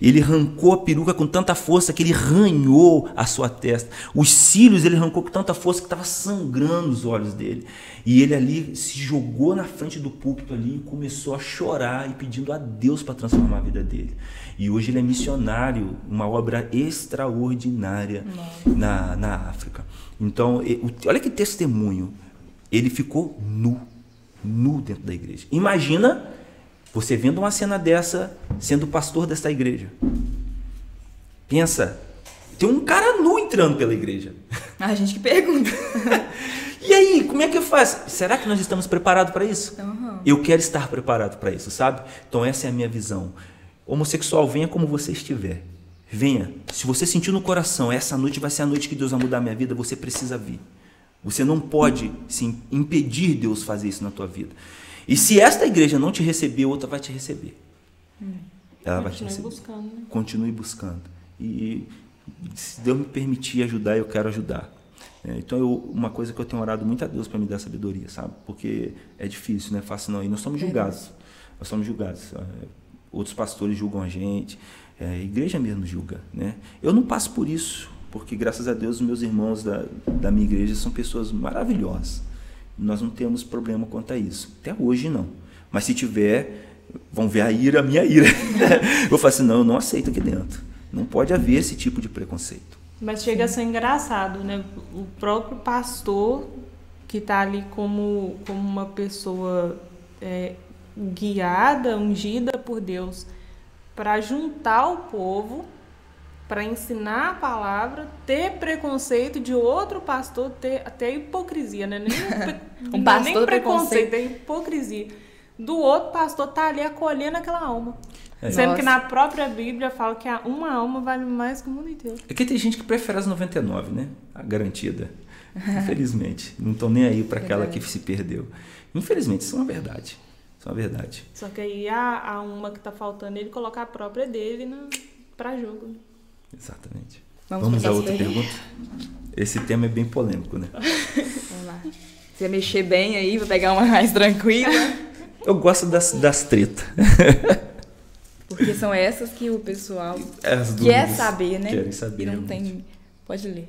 Ele arrancou a peruca com tanta força que ele ranhou a sua testa. Os cílios ele arrancou com tanta força que estava sangrando os olhos dele. E ele ali se jogou na frente do púlpito ali e começou a chorar e pedindo a Deus para transformar a vida dele. E hoje ele é missionário, uma obra extraordinária na, na África. Então, olha que testemunho. Ele ficou nu, nu dentro da igreja. Imagina você vendo uma cena dessa sendo pastor desta igreja. Pensa, tem um cara nu entrando pela igreja. A [laughs] gente que pergunta. [laughs] E aí, como é que eu faço? Será que nós estamos preparados para isso? Uhum. Eu quero estar preparado para isso, sabe? Então essa é a minha visão. Homossexual, venha como você estiver. Venha. Se você sentir no coração, essa noite vai ser a noite que Deus vai mudar a minha vida, você precisa vir. Você não pode impedir Deus fazer isso na tua vida. E se esta igreja não te receber, outra vai te receber. Ela vai te Continue receber. buscando, né? Continue buscando. E se Deus me permitir ajudar, eu quero ajudar. É, então, eu- uma coisa que eu tenho orado muito a Deus para me dar sabedoria, sabe? Porque é difícil, não é fácil não. E nós somos julgados. Nós somos julgados. É, outros pastores julgam a gente. é, a igreja mesmo julga, né? Eu não passo por isso, porque graças a Deus os meus irmãos da, da minha igreja são pessoas maravilhosas. Nós não temos problema quanto a isso. Até hoje não. Mas se tiver, vão ver a ira, a minha ira. [laughs] eu falar assim, não, eu não aceito aqui dentro. Não pode haver esse tipo de preconceito. Mas chega a ser engraçado, né? O próprio pastor que tá ali como, como uma pessoa é, guiada, ungida por Deus, para juntar o povo, para ensinar a palavra, ter preconceito de outro pastor, ter até hipocrisia, né? Nem, [laughs] Um pastor nem preconceito, é hipocrisia. Do outro pastor tá ali acolhendo aquela alma. É. Sendo Nossa. que na própria Bíblia fala que uma alma vale mais que o mundo inteiro. É que tem gente que prefere as 99, né? A garantida. Infelizmente. Não estão nem aí para aquela que se perdeu. Infelizmente, isso é uma verdade. Isso é uma verdade. Só que aí a, a uma que tá faltando, ele colocar a própria dele na, pra jogo. Exatamente. Vamos Vamos à outra pergunta? Esse tema é bem polêmico, né? Vamos lá. Se você mexer bem aí, vou pegar uma mais tranquila. Eu gosto das, das tretas. Porque são essas que o pessoal As quer saber, né? Querem saber. E não realmente. tem. Pode ler.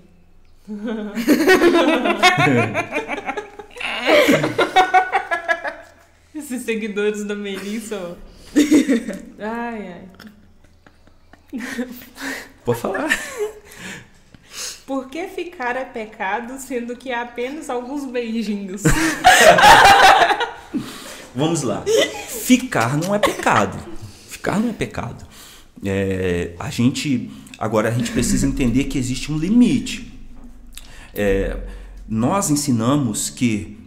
[laughs] Esses seguidores da Melissa, ó. [laughs] Ai, ai. Pode falar. [laughs] Por que ficar é pecado, sendo que há apenas alguns beijinhos? [laughs] Vamos lá. Ficar não é pecado. Ficar não é pecado. É, a gente agora a gente precisa entender que existe um limite. É, nós ensinamos que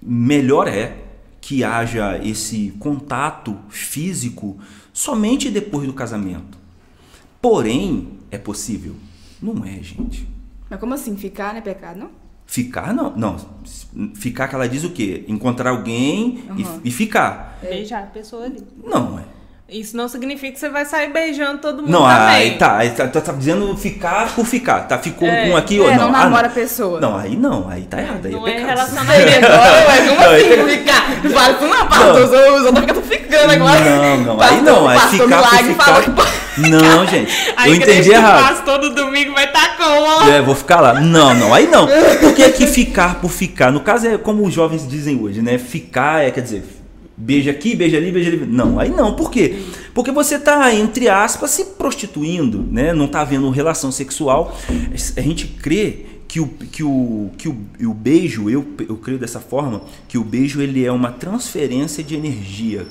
melhor é que haja esse contato físico somente depois do casamento. Porém, é possível? Não é, gente. Mas como assim? Ficar não é pecado, não? Ficar não, não. Ficar que ela diz o quê? Encontrar alguém e- Aham. e, ficar. Beijar a pessoa ali. Não, é. Isso não significa que você vai sair beijando todo mundo Não, também. aí tá, aí tá, tá, tá dizendo ficar por ficar, tá? Ficou É, um aqui ou é, não? não Ah, namora a pessoa. Não, aí não, aí tá errado, aí Não é é pecado. relacionamento. [laughs] Como Não, assim aí- ficar? Não vale com uma pastor, os outros estão ficando ficando agora. Não, não, aí Pastor- não, aí ficar por ficar. Não, gente, [laughs] Aí eu entendi errado. pastor do domingo vai estar como? É, vou ficar lá. Não, não, aí não. Por que que ficar por ficar? No caso é como os jovens dizem hoje, né? Ficar é, quer dizer, beija aqui, beija ali, beija ali. Não, aí não. Por quê? Porque você tá, entre aspas, se prostituindo, né? Não tá havendo relação sexual. A gente crê que o, que o, que o, o beijo, eu, eu creio dessa forma, que o beijo ele é uma transferência de energia,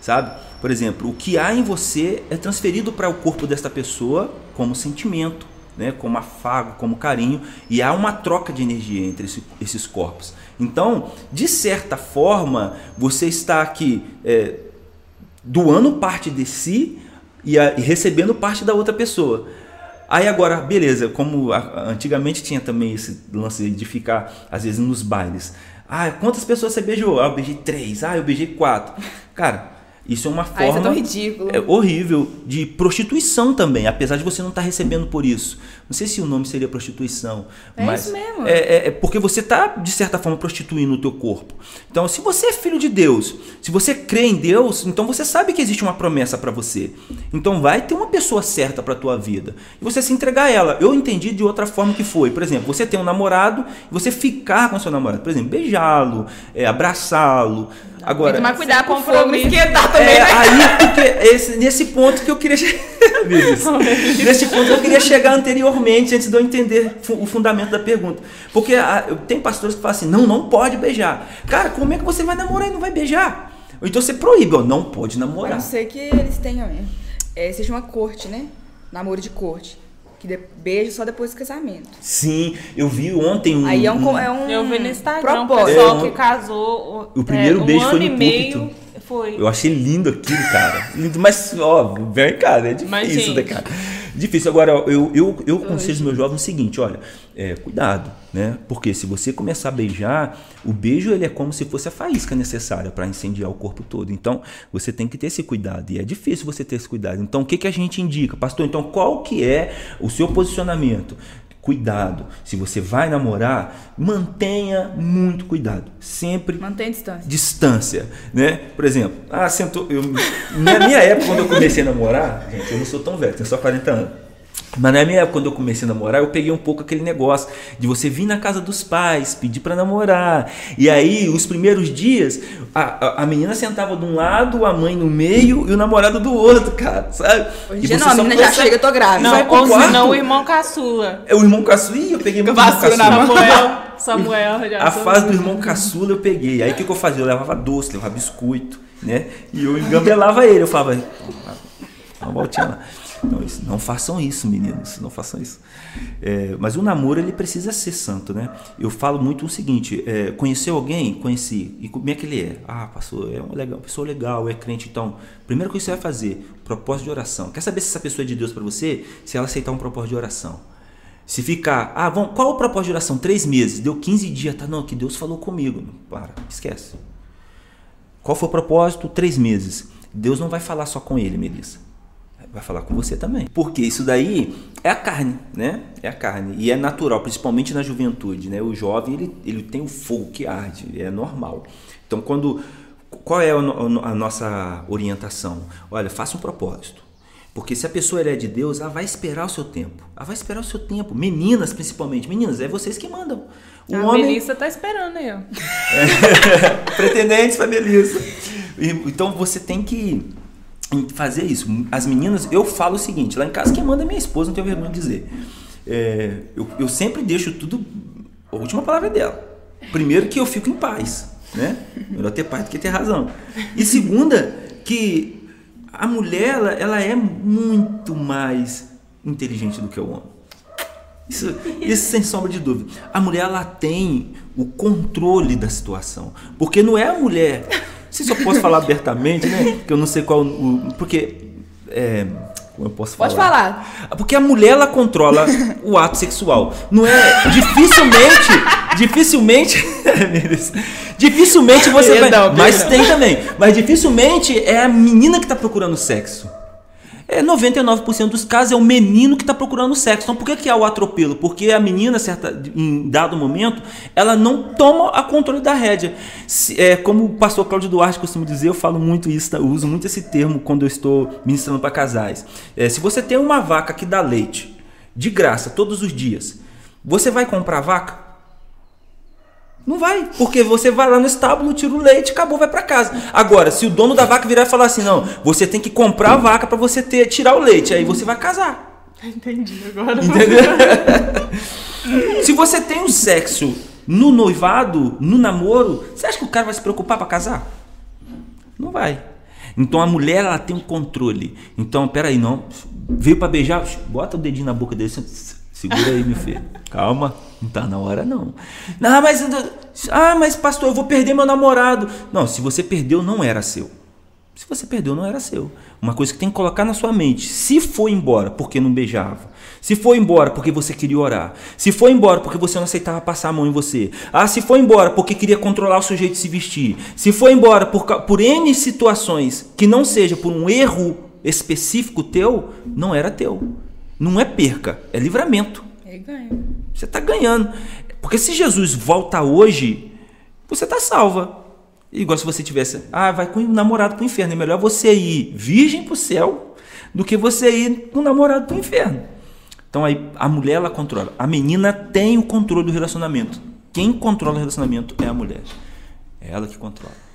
sabe? Por exemplo, o que há em você é transferido para o corpo desta pessoa como sentimento, né? como afago, como carinho, e há uma troca de energia entre esse- esses corpos. Então, de certa forma, você está aqui é, doando parte de si e, a- e recebendo parte da outra pessoa. Aí agora, beleza, como antigamente tinha também esse lance de ficar, às vezes, nos bailes. Ah, quantas pessoas você beijou? Ah, eu beijei três. Ah, eu beijei quatro. Cara, isso é uma Ah, isso é forma tão ridículo. é horrível de prostituição também, apesar de você não estar recebendo por isso. Não sei se o nome seria prostituição, É mas isso mesmo. É, é- é porque você está de certa forma prostituindo o teu corpo. Então, se você é filho de Deus, se você crê em Deus, então você sabe que existe uma promessa para você. Então, vai ter uma pessoa certa para tua vida e você se entregar a ela. Eu entendi de outra forma que foi, por exemplo, você tem um namorado e você ficar com seu namorado, por exemplo, beijá-lo, é, abraçá-lo. Agora, Tem que tomar cuidado com o fogo esquentar também, é, né? aí, porque esse, nesse ponto que eu queria. [laughs] [laughs] Nesse ponto eu queria chegar anteriormente, antes de eu entender o fundamento da pergunta. Porque ah, eu- tem pastores que falam assim, não, não pode beijar. Cara, como é que você vai namorar e não vai beijar? Ou então você proíbe, ó, não pode A namorar. não ser que eles tenham, é, seja uma corte, né? Namoro de corte. Que de, beijo só depois do casamento. Sim, eu vi ontem um... Aí é um, co- é um Eu vi no Instagram um propósito. pessoal É, que um- casou O primeiro é, um beijo foi ano no e meio. púlpito. Foi. Eu achei lindo aquilo, cara. Lindo, mas, ó, vem, cara, é difícil, Mas, né, cara? Difícil. Agora, eu, eu, eu aconselho os meus jovens o seguinte, olha, é, cuidado, né? Porque se você começar a beijar, o beijo ele é como se fosse a faísca necessária para incendiar o corpo todo. Então, você tem que ter esse cuidado. E é difícil você ter esse cuidado. Então, o que, que a gente indica? Pastor, então qual que é o seu posicionamento? Cuidado. Se você vai namorar, mantenha muito cuidado. Sempre Mantém a distância. distância, né? Por exemplo, ah, sentou, eu, na minha época quando eu comecei a namorar, gente, eu não sou tão velho, tenho só 40 anos. Mas na minha época, quando eu comecei a namorar, eu peguei um pouco aquele negócio de você vir na casa dos pais, pedir pra namorar. E aí, os primeiros dias, a, a, a menina sentava de um lado, a mãe no meio e o namorado do outro, cara, sabe? Hoje E não, a menina já começa- chega, eu tô grávida. Não, ou senão o irmão caçula. É o irmão caçula, Ih, eu peguei muito caçula. Samuel. Samuel já A fase do irmão caçula eu peguei. Aí o que, que eu fazia? Eu levava doce, levava biscoito, né? E eu engambelava ele. Eu falava, uma voltinha lá. Não, isso- não façam isso, meninos. Não façam isso. É, mas o namoro, ele precisa ser santo, né? Eu falo muito o seguinte: é, conheceu alguém? Conheci. E como é que ele é? Ah, pastor, é uma legal, pessoa legal, é crente. Então, primeiro que você vai fazer, propósito de oração. Quer saber se essa pessoa é de Deus para você? Se ela aceitar um propósito de oração. Se ficar, ah, vamos, qual o propósito de oração? Três meses, deu 15 dias, tá? Não, que Deus falou comigo. Para, esquece. Qual foi o propósito? Três meses. Deus não vai falar só com ele, Melissa. Vai falar com você também. Porque isso daí é a carne, né? É a carne. E é natural, principalmente na juventude, né? O jovem, ele, ele tem o fogo que arde, é normal. Então, quando... Qual é a, no- a nossa orientação? Olha, faça um propósito. Porque se a pessoa é de Deus, ela vai esperar o seu tempo. Ela vai esperar o seu tempo. Meninas, principalmente. Meninas, é vocês que mandam. O A homem... Melissa tá esperando aí, ó. [laughs] pretendentes para Melissa. Então você tem que fazer isso. As meninas, eu falo o seguinte: lá em casa, quem manda é minha esposa, não tenho vergonha de dizer. É, eu, eu sempre deixo tudo. A última palavra é dela. Primeiro, que eu fico em paz. Né? Melhor ter paz do que ter razão. E segunda, que a mulher ela, ela é muito mais inteligente do que o homem. Isso, isso sem sombra de dúvida. A mulher ela tem o controle da situação. Porque não é a mulher. Se eu posso falar abertamente, né? Que eu não sei qual. O, porque. É, como eu posso falar? Pode falar. Porque a mulher ela controla o ato sexual. Não é. Dificilmente. Dificilmente. [laughs] dificilmente você Perdão, vai. Mas tem também. Mas dificilmente é a menina que está procurando sexo. É 99% dos casos é o menino que está procurando sexo. Então por que, que há o atropelo? Porque a menina, certa, em dado momento, ela não toma a controle da rédea. Se- é, como o pastor Cláudio Duarte costuma dizer, eu falo muito isso, tá? eu uso muito esse termo quando eu estou ministrando para casais. É, se você tem uma vaca que dá leite de graça todos os dias, você vai comprar vaca? Não vai, porque você vai lá no estábulo, tira o leite, acabou, vai para casa. Agora, se o dono da vaca virar e falar assim, não, você tem que comprar a vaca para você ter tirar o leite, aí você vai casar. [laughs] Entendi agora. Entendeu? [laughs] se você tem o sexo no noivado, no namoro, você acha que o cara vai se preocupar para casar? Não vai. Então a mulher ela tem um controle. Então, peraí, não. Veio para beijar, bota o dedinho na boca dele. Segura aí, meu filho. Calma, não tá na hora não. Não, mas ah, mas pastor, eu vou perder meu namorado. Não, se você perdeu, não era seu. Se você perdeu, não era seu. Uma coisa que tem que colocar na sua mente. Se foi embora porque não beijava. Se foi embora porque você queria orar. Se foi embora porque você não aceitava passar a mão em você. Ah, se foi embora porque queria controlar o seu jeito de se vestir. Se foi embora por, por N situações que não seja por um erro específico teu, não era teu. Não é perca, é livramento. Ele ganha. Você está ganhando. Porque se Jesus volta hoje, você está salva. Igual se você tivesse, ah, vai com o namorado para o inferno. É melhor você ir virgem para o céu do que você ir com o namorado para o inferno. Então aí a mulher ela controla. A menina tem o controle do relacionamento. Quem controla o relacionamento é a mulher. É ela que controla.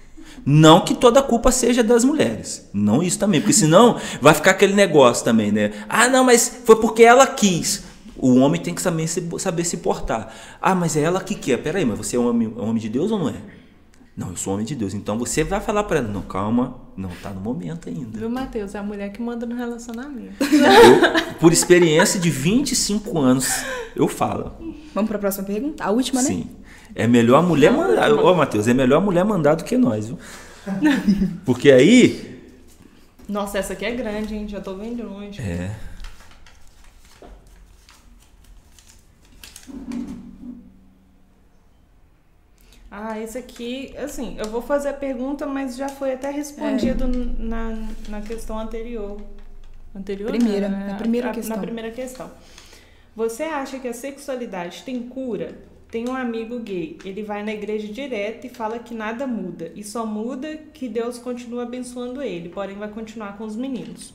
Não que toda a culpa seja das mulheres. Não isso também, porque senão vai ficar aquele negócio também, né? Ah, não, mas foi porque ela quis. O homem tem que saber se, saber se portar. Ah, mas é ela que quer. Peraí, mas você é um homem, um homem de Deus ou não é? Não, eu sou homem de Deus. Então você vai falar para ela: não, calma, não tá no momento ainda. Viu, Matheus? É a mulher que manda no relacionamento. Eu, por experiência de 25 anos, eu falo. Vamos para a próxima pergunta? A última, né? Sim. É melhor a mulher mandar. Ô, Matheus, é melhor a mulher mandar do que nós, viu? [laughs] Porque aí. Nossa, essa aqui é grande, hein? Já tô vendo de longe. É. Ah, esse aqui, assim, eu vou fazer a pergunta, mas já foi até respondido na, na questão anterior. Anterior? Primeira, não, né? na primeira A- questão. Na primeira questão. Você acha que a sexualidade tem cura? Tem um amigo gay, ele vai na igreja direto e fala que nada muda. E só muda que Deus continua abençoando ele, porém vai continuar com os meninos.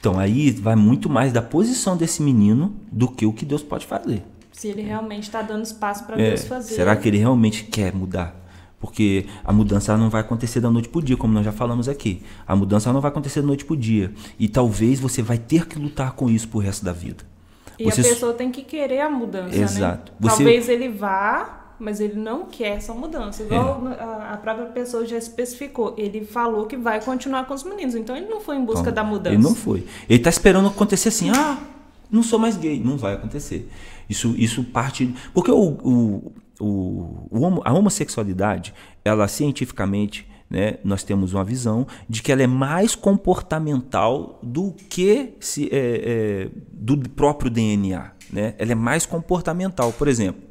Então aí vai muito mais da posição desse menino do que o que Deus pode fazer. Se ele realmente está dando espaço para É, Deus fazer. será que ele realmente quer mudar? Porque a mudança não vai acontecer da noite pro dia, como nós já falamos aqui. A mudança não vai acontecer da noite pro dia. E talvez você vai ter que lutar com isso pro resto da vida. E Você- a pessoa tem que querer a mudança, Exato. né? Você- Talvez ele vá, mas ele não quer essa mudança. Igual a, a própria pessoa já especificou. Ele falou que vai continuar com os meninos. Então ele não foi em busca da mudança. Ele não foi. Ele está esperando acontecer assim, ah, não sou mais gay. Não vai acontecer. Isso, isso parte. Porque o, o, o, o a homossexualidade, ela cientificamente, né, nós temos uma visão de que ela é mais comportamental do que se, é, é, do próprio DNA. Né? Ela é mais comportamental. Por exemplo,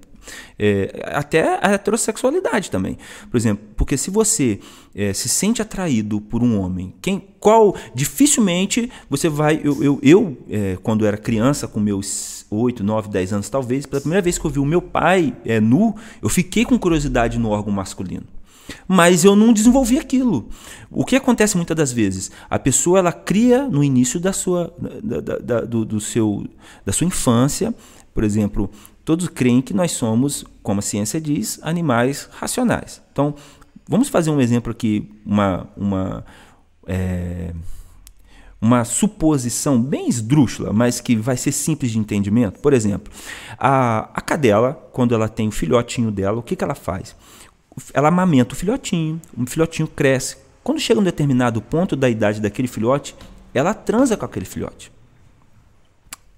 é, até a heterossexualidade também. Por exemplo, porque se você é, se sente atraído por um homem, quem, qual dificilmente você vai. Eu, eu, eu, é, quando era criança, com meus 8, 9, 10 anos, talvez, pela primeira vez que eu vi o meu pai é, nu, eu fiquei com curiosidade no órgão masculino. Mas eu não desenvolvi aquilo. O que acontece muitas das vezes? A pessoa ela cria no início da sua, da, da- da- do, do seu, da sua infância, por exemplo, todos creem que nós somos, como a ciência diz, animais racionais. Então, vamos fazer um exemplo aqui, uma, uma, é, uma suposição bem esdrúxula, mas que vai ser simples de entendimento. Por exemplo, a, a cadela, quando ela tem o filhotinho dela, o que, que ela faz? Ela amamenta o filhotinho, o filhotinho cresce. Quando chega um determinado ponto da idade daquele filhote, ela transa com aquele filhote.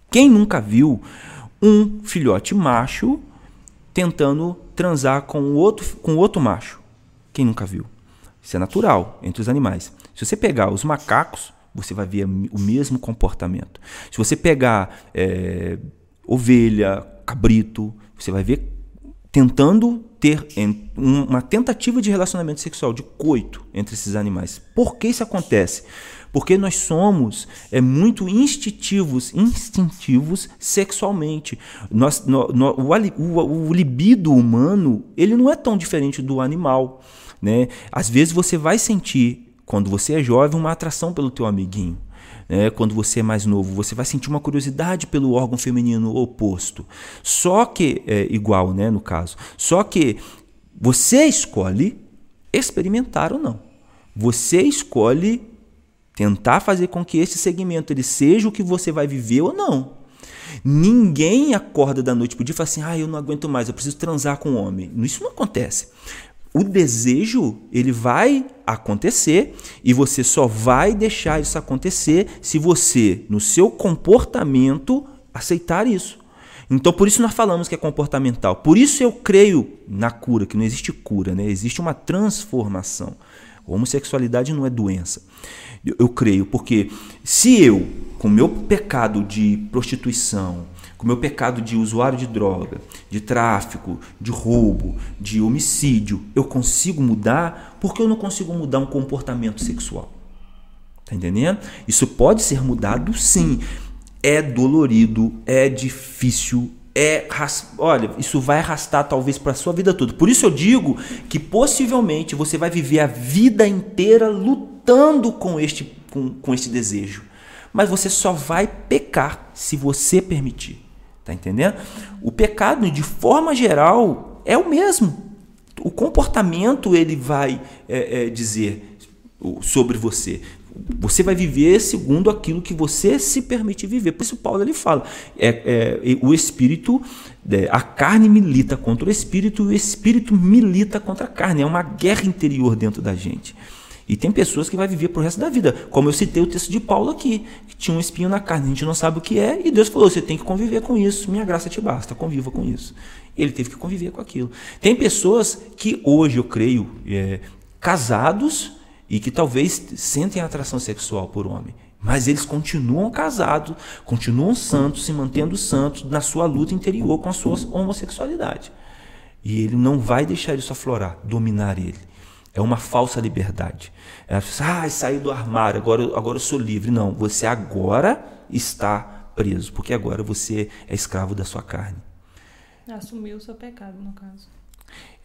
Quem nunca viu um filhote macho tentando transar com outro, com outro macho? Quem nunca viu? Isso é natural entre os animais. Se você pegar os macacos, você vai ver o mesmo comportamento. Se você pegar é, ovelha, cabrito, você vai ver tentando ter um- uma tentativa de relacionamento sexual, de coito entre esses animais. Por que isso acontece? Porque nós somos é, muito instintivos, instintivos sexualmente. Nós, no- no- o, o- o libido humano ele não é tão diferente do animal. Né? Às vezes você vai sentir, quando você é jovem, uma atração pelo teu amiguinho né? quando você é mais novo, você vai sentir uma curiosidade pelo órgão feminino oposto. Só que, é, igual, né, no caso. Só que você escolhe experimentar ou não. Você escolhe tentar fazer com que esse segmento ele seja o que você vai viver ou não. Ninguém acorda da noite pro dia e fala assim: ah, eu não aguento mais, eu preciso transar com um homem. Isso não acontece. O desejo, ele vai acontecer e você só vai deixar isso acontecer se você, no seu comportamento, aceitar isso. Então, por isso nós falamos que é comportamental. Por isso eu creio na cura, que não existe cura, né? existe uma transformação. Homossexualidade não é doença. Eu, eu creio, porque se eu, com meu pecado de prostituição, com meu pecado de usuário de droga, de tráfico, de roubo, de homicídio, eu consigo mudar, por que eu não consigo mudar um comportamento sexual? Tá entendendo? Isso pode ser mudado sim. É dolorido, é difícil, é olha, isso vai arrastar talvez para sua vida toda. Por isso eu digo que possivelmente você vai viver a vida inteira lutando com este com, com este desejo. Mas você só vai pecar se você permitir. Tá entendendo? O pecado, de forma geral, é o mesmo. o comportamento ele vai é, é, dizer sobre você. Você vai viver segundo aquilo que você se permite viver. Por isso Paulo ele fala, é, é o espírito, é, a carne milita contra o espírito e o espírito milita contra a carne. É uma guerra interior dentro da gente. E tem pessoas que vai viver pro resto da vida, como eu citei o texto de Paulo aqui, que tinha um espinho na carne, a gente não sabe o que é, e Deus falou: você tem que conviver com isso, minha graça te basta, conviva com isso. Ele teve que conviver com aquilo. Tem pessoas que hoje, eu creio, é, casados e que talvez sentem atração sexual por homem, mas eles continuam casados, continuam santos, se mantendo santos na sua luta interior com a sua homossexualidade. E ele não vai deixar isso aflorar, dominar ele. É uma falsa liberdade. É, ah, saí do armário, agora, agora eu sou livre. Não, você agora está preso, porque agora você é escravo da sua carne. Assumiu o seu pecado, no caso.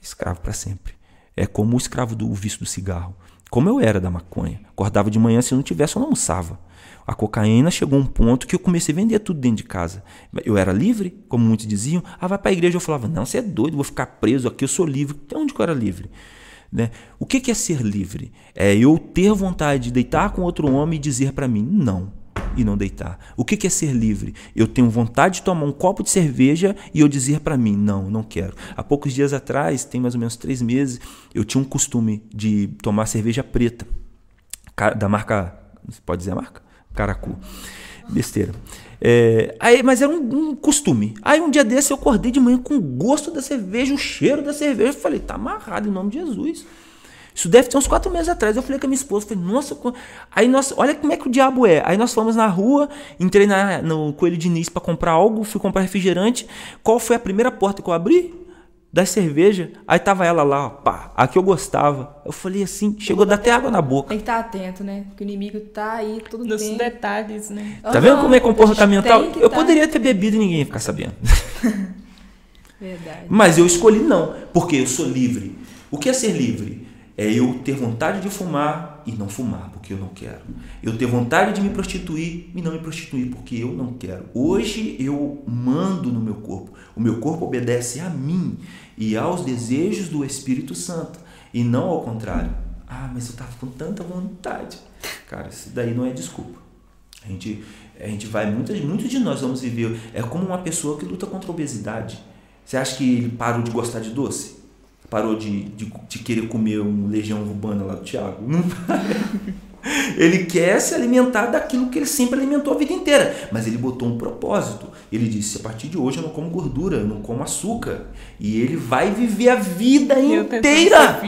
Escravo para sempre. É como o escravo do vício do cigarro. Como eu era da maconha. Acordava de manhã, se não tivesse, eu não almoçava. A cocaína chegou a um ponto que eu comecei a vender tudo dentro de casa. Eu era livre, como muitos diziam. Ah, vai para a igreja. Eu falava, não, você é doido, vou ficar preso aqui, eu sou livre. Então, onde que eu era livre? Né? O que é ser livre? É eu ter vontade de deitar com outro homem e dizer para mim não e não deitar. O que é ser livre? Eu tenho vontade de tomar um copo de cerveja e eu dizer para mim não, não quero. Há poucos dias atrás, tem mais ou menos três meses, eu tinha um costume de tomar cerveja preta da marca, pode dizer a marca? Caracu. Besteira. É, aí, mas era um, um, costume. Aí um dia desse eu acordei de manhã com o gosto da cerveja, o cheiro da cerveja. Eu falei, tá amarrado em nome de Jesus. Isso deve ter uns quatro meses atrás. Eu falei com a minha esposa, falei, nossa, aí nós, olha como é que o diabo é. Aí nós fomos na rua, entrei na, no Coelho de Nis para comprar algo, fui comprar refrigerante. Qual foi a primeira porta que eu abri? Da cerveja. Aí tava ela lá, ó, pá, a que eu gostava. Eu falei assim, chegou a dar até água na boca. Tem que estar atento, né? Porque o inimigo tá aí todo Nos tempo. detalhes, né? Tá vendo como é comportamental? Eu tá. poderia ter bebido e ninguém ia ficar sabendo. [laughs] Verdade. Mas eu escolhi não, porque eu sou livre. O que é ser livre? É eu ter vontade de fumar e não fumar, porque eu não quero. Eu ter vontade de me prostituir e não me prostituir, porque eu não quero. Hoje eu mando no meu corpo. O meu corpo obedece a mim e aos desejos do Espírito Santo, e não ao contrário. Ah, mas eu estava com tanta vontade. Cara, isso daí não é desculpa. A gente, a gente vai, muitos, muitos de nós vamos viver. É como uma pessoa que luta contra a obesidade. Você acha que ele parou de gostar de doce? Parou de, de, de querer comer um legião urbana lá do Thiago? Não [laughs] vai. Ele quer se alimentar daquilo que ele sempre alimentou a vida inteira. Mas ele botou um propósito. Ele disse: a partir de hoje eu não como gordura, eu não como açúcar. E ele vai viver a vida eu inteira.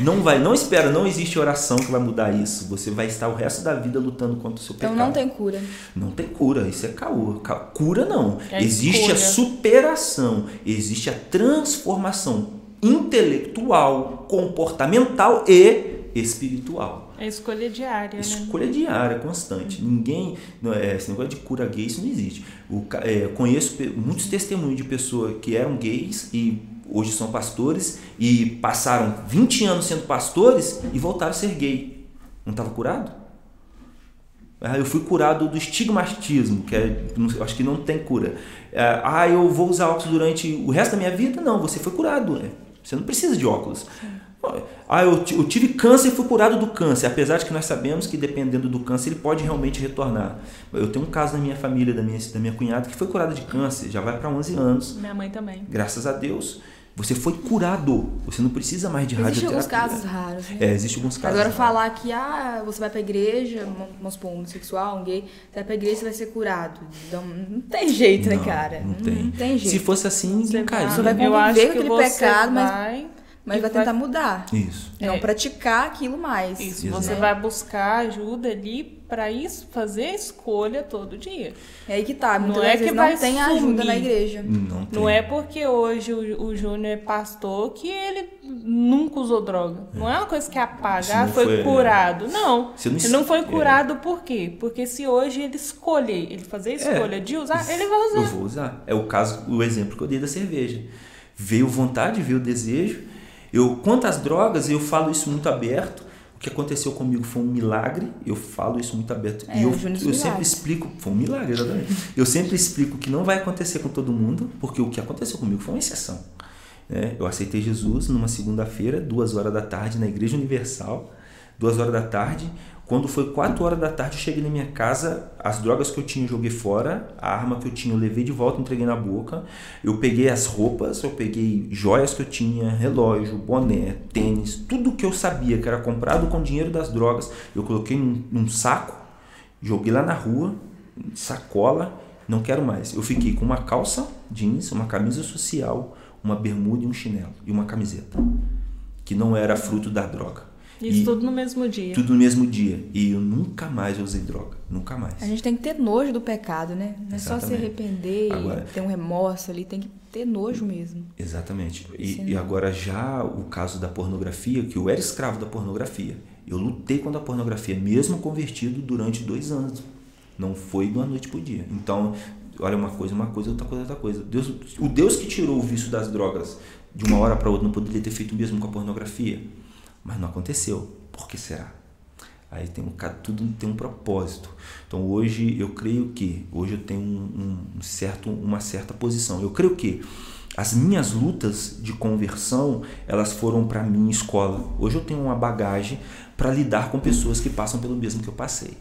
Não vai, não espera, não existe oração que vai mudar isso. Você vai estar o resto da vida lutando contra o seu então pecado. Então não tem cura. Não tem cura, isso é caô. Cura não. É existe a superação, existe a transformação intelectual, comportamental e espiritual. É escolha diária. Escolha né? diária, constante. Ninguém. É, esse negócio de cura gay, isso não existe. O, é, conheço muitos testemunhos de pessoas que eram gays e hoje são pastores e passaram 20 anos sendo pastores e voltaram a ser gay. Não estava curado? Ah, eu fui curado do estigmatismo, que é, acho que não tem cura. É, ah, eu vou usar óculos durante o resto da minha vida? Não, você foi curado. Né? Você não precisa de óculos. Ah, eu, eu tive câncer e fui curado do câncer, apesar de que nós sabemos que dependendo do câncer ele pode realmente retornar. Eu tenho um caso na minha família, da minha, da minha cunhada, que foi curada de câncer, já vai para 11 anos. Minha mãe também. Graças a Deus. Você foi curado. Você não precisa mais de existe radioterapia. Existe alguns casos raros. Né? É, existe alguns casos. Agora falar que ah, você vai pra igreja, vamos supor, um homossexual, um gay, você vai pra igreja você vai ser curado. Então, não tem jeito, né, não, né, cara? Não, tem. não tem jeito. Se fosse assim, ninguém cairia. Você vai conviver com aquele pecado, vai... mas mas vai tentar mudar. Isso. Não é. praticar aquilo mais. Isso. Você vai buscar ajuda ali para isso, fazer a escolha todo dia. É aí que tá. Muitas não é que não tem sumir. ajuda na igreja. Não, tem. não é porque hoje o, o Júnior é pastor que ele nunca usou droga. É. Não é uma coisa que apaga, ah, foi, foi, curado. Não. não ele não foi curado é. por quê? Porque se hoje ele escolher, ele fazer a escolha é. de usar, ele vai usar. Eu vou usar. É o caso, o exemplo que eu dei da cerveja. Veio vontade, veio desejo eu, quanto às drogas, eu falo isso muito aberto. O que aconteceu comigo foi um milagre. Eu falo isso muito aberto. É, e eu, eu sempre explico. Foi um milagre, exatamente. eu sempre explico que não vai acontecer com todo mundo, porque o que aconteceu comigo foi uma exceção. né? Eu aceitei Jesus numa segunda-feira, duas horas da tarde, na Igreja Universal, duas horas da tarde. Quando foi quatro horas da tarde, eu cheguei na minha casa, as drogas que eu tinha eu joguei fora, a arma que eu tinha eu levei de volta, entreguei na boca. Eu peguei as roupas, eu peguei joias que eu tinha, relógio, boné, tênis, tudo que eu sabia que era comprado com dinheiro das drogas, eu coloquei num, num saco, joguei lá na rua, sacola, não quero mais. Eu fiquei com uma calça jeans, uma camisa social, uma bermuda e um chinelo e uma camiseta, que não era fruto da droga. Isso E- tudo no mesmo dia. tudo no mesmo dia. E eu nunca mais usei droga. Nunca mais. A gente tem que ter nojo do pecado, né? Não é só se arrepender Agora- e ter um remorso ali, tem que ter nojo mesmo. Exatamente. E, e agora já o caso da pornografia, que eu era escravo da pornografia. Eu lutei contra a pornografia, mesmo convertido durante dois anos. Não foi de uma noite pro dia. Então, olha uma coisa, uma coisa, outra coisa, outra coisa. Deus, o Deus que tirou o vício das drogas de uma hora para outra não poderia ter feito o mesmo com a pornografia. Mas não aconteceu. Por que será? Aí tem um, tudo tem um propósito. Então hoje eu creio que hoje eu tenho um, um certo, uma certa posição. Eu creio que as minhas lutas de conversão elas foram para minha escola. Hoje eu tenho uma bagagem para lidar com pessoas que passam pelo mesmo que eu passei.